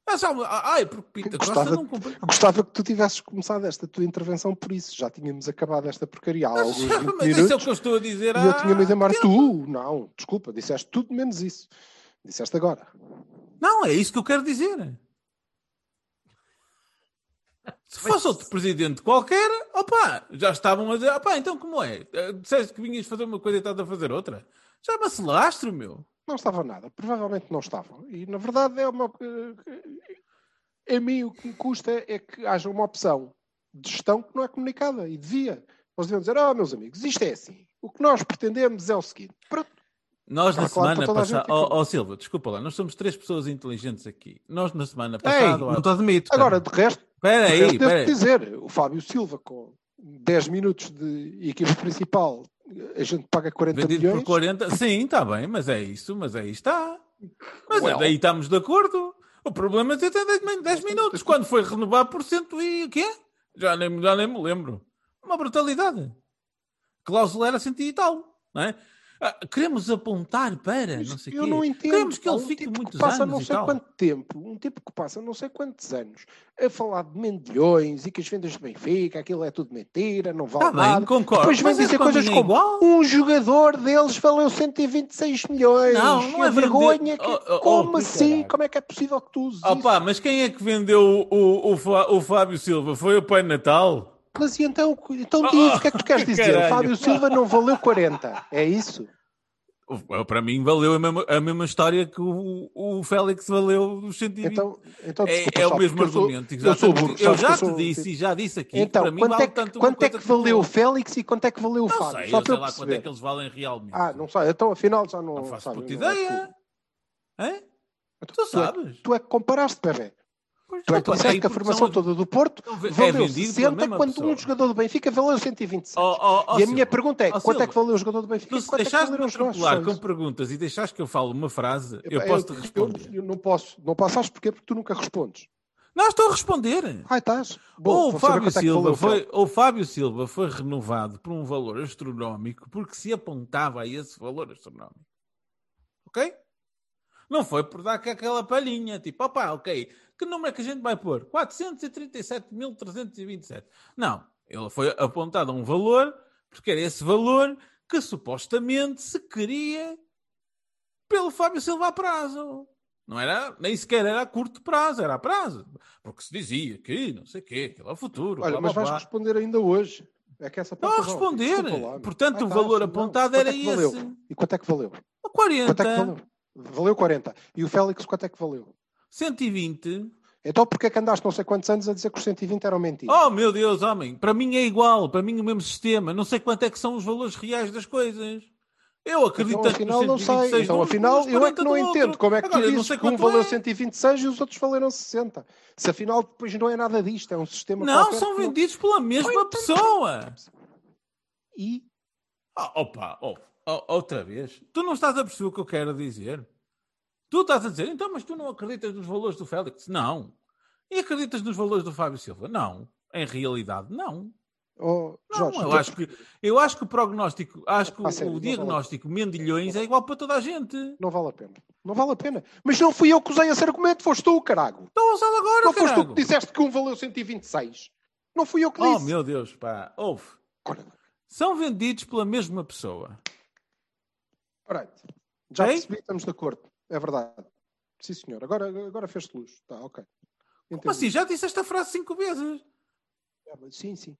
Ah, só- ah, Ai, porque Pita Costa Gostava, não cumpre. gostava que tu tivesses começado esta tua intervenção por isso, já tínhamos acabado esta porcaria há alguns 20 Mas isso é o minutos que eu estou a dizer. e eu há tinha-me embora. tempo. Tu, não, desculpa, disseste tudo menos isso. Disseste agora. Não, é isso que eu quero dizer. Se fosse outro presidente qualquer, opa, já estavam a dizer, opa, então como é? Eh, Disseste que vinhas fazer uma coisa e estás a fazer outra? Chama-se lastro, meu. Não estava nada, provavelmente não estavam. E na verdade é uma. A mim o que me custa é que haja uma opção de gestão que não é comunicada e devia. Nós deviam dizer, ah, meus amigos, isto é assim. O que nós pretendemos é o seguinte. Pronto. Nós na claro, semana passada. Ó ó, Silva, desculpa lá, nós somos três pessoas inteligentes aqui. Nós na semana Ei, passada. não te admito. Agora, de resto, Espera aí, espera dizer, o Fábio Silva com 10 minutos de equipa principal, a gente paga 40 Vendido milhões. por 40. Sim, está bem, mas é isso, mas aí está. Mas Well. aí estamos de acordo. O problema é ter 10, min- 10 minutos. Quando foi renovar por cento e o quê? Já nem, já nem me lembro. Uma brutalidade. Cláusula era cento e tal, não é? Ah, queremos apontar para, não sei eu quê. não entendo. Queremos que ele um fique tipo muitos que passa anos não sei quanto tempo, um tipo que passa não sei quantos anos a falar de mendilhões e que as vendas de Benfica, aquilo é tudo mentira, não vale Tá bem, nada. concordo. Depois vem mas dizer coisas é como igual. um jogador deles valeu 126 milhões. Não, não é vergonha. que- Oh, oh, oh, como que assim? Como é que é possível que tu uses Opa, mas quem é que vendeu o, o, o, o Fábio Silva? Foi o Pai Natal? Mas e então, então Oh, diz, o que é que tu queres que dizer? O caralho. Fábio Silva não valeu 40. É isso? Para mim valeu a mesma, a mesma história que o, o Félix valeu os 120. Então, então é, desculpa, é o mesmo porque eu sou- argumento. Eu sou burro. Eu já te sou- disse e já disse aqui que Então, para mim quanto vale é que, quanto é que valeu o. Félix e quanto é que valeu o Não Fábio? sei, Só eu sei lá quanto é perceber. que eles valem realmente. Ah, não sei. Então, afinal, já não, Não faço sabe, puta não é ideia. tu. Então, Tu tu é- sabes. Tu é que comparaste, bebê. Tu é que a formação toda do Porto Então, é valeu pela 60 mesma quando pessoa. um jogador do Benfica valeu 126. Oh, oh, oh, e a minha pergunta é, Oh, quanto é que valeu o jogador do Benfica se é nossos? atropelar com perguntas e deixares que eu fale uma frase, eu Epá, posso te eu- responder. Eu, não posso. Não posso, sabes porquê? Porque tu nunca respondes. Não, estou a responder. Ah, estás? Bom, Ou o Fábio, é Silva foi, ou Fábio Silva foi renovado por um valor astronómico porque se apontava a esse valor astronómico. Ok? Não foi por dar aquela palhinha, tipo, opá, ok, que número é que a gente vai pôr? 437.327. Não, ele foi apontado a um valor porque era esse valor que supostamente se queria pelo Fábio Silva a prazo. Não era, nem sequer era a curto prazo, era a prazo. Porque se dizia que não sei o quê, aquilo é o futuro. Olha, blá, mas blá, vais blá. responder ainda hoje. É que essa Não responder. Lá. Portanto, Ah, o tá, valor apontado Quanto era é que valeu? esse. E quanto é que valeu? A 40, Quanto é que valeu? Valeu 40. E o Félix quanto é que valeu? 120. Então porquê é que andaste não sei quantos anos a dizer que os 120 eram mentira? Oh, meu Deus, homem. Para mim é igual. Para mim o mesmo sistema. Não sei quanto é que são os valores reais das coisas. Eu acredito então, afinal não 126 sei. Então afinal eu é que 40 não do entendo como é que Agora, tu dizes que um valeu é. 126 e os outros valeram 60. Se afinal depois não é nada disto, é um sistema Não, são não- vendidos pela mesma então- pessoa. E Ah, opa, oh, oh, outra vez. Tu não estás a perceber o que eu quero dizer? Tu estás a dizer, então, mas tu não acreditas nos valores do Félix? Não. E acreditas nos valores do Fábio Silva? Não. Em realidade, não. Oh, Não, Jorge, eu, acho que, eu acho que o prognóstico, acho que o, sério, o não vale diagnóstico Mendilhões é igual para toda a gente. não vale a pena. Não vale a pena. Mas não fui eu que usei esse argumento, foste tu, carago. Então usá-lo agora, Não foste tu que disseste que um valeu 126. Não fui eu que Oh, disse. meu Deus, pá. Ouve. São vendidos pela mesma pessoa. Alright. Já percebi, estamos de acordo. É verdade. Sim, senhor. Agora, agora fez luz. Tá, ok. Como Entendi. assim? Já disse esta frase cinco vezes. É, mas Sim, sim.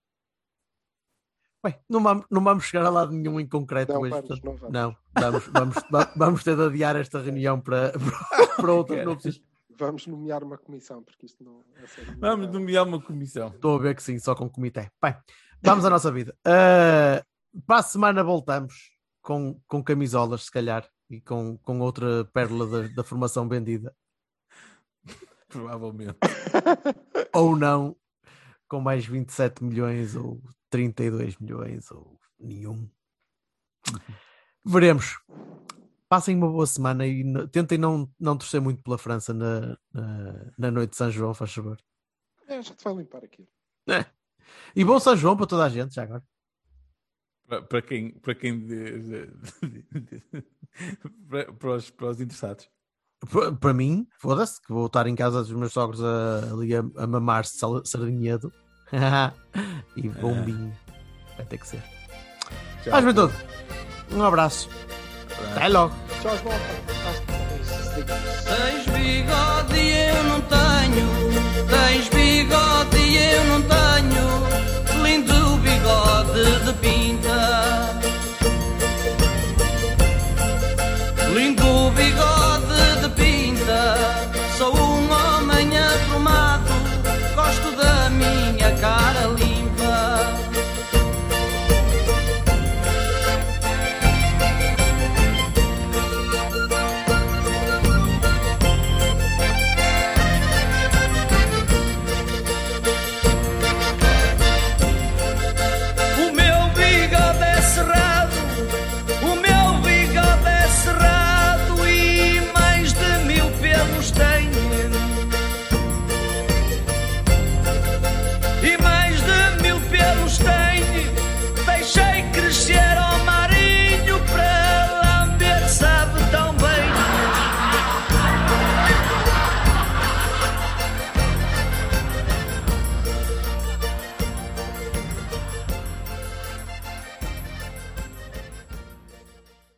Bem, não vamos, não vamos chegar a lado nenhum em concreto Não hoje. vamos, portanto, não vamos. não, vamos, vamos, va- vamos ter de adiar esta reunião para, para outras Cara. núpcias. Vamos nomear uma comissão, porque isto não é sério. Vamos nomear uma comissão. Estou a ver que sim, só com comitê. Bem, vamos à nossa vida. Uh, para a semana voltamos com, com camisolas, se calhar, e com, com outra pérola da, da formação vendida. Provavelmente. Ou não, com mais 27 milhões, ou 32 milhões, ou nenhum. Veremos. Passem uma boa semana e tentem não, não torcer muito pela França na, na, na noite de São João, faz favor. É, já te vai limpar aqui. E bom São João para toda a gente, já agora. Para quem, para quem para, os, para os interessados. Para mim, foda-se, que vou estar em casa dos meus sogros a, ali a, a mamar-se sardinhedo e ah. bombinho. Vai ter que ser. Mas bem todo. Um abraço. Até logo. Tchau, João. Tens bigode e eu não tenho. Tens bigode e eu não tenho. De pinta. Lindo bigode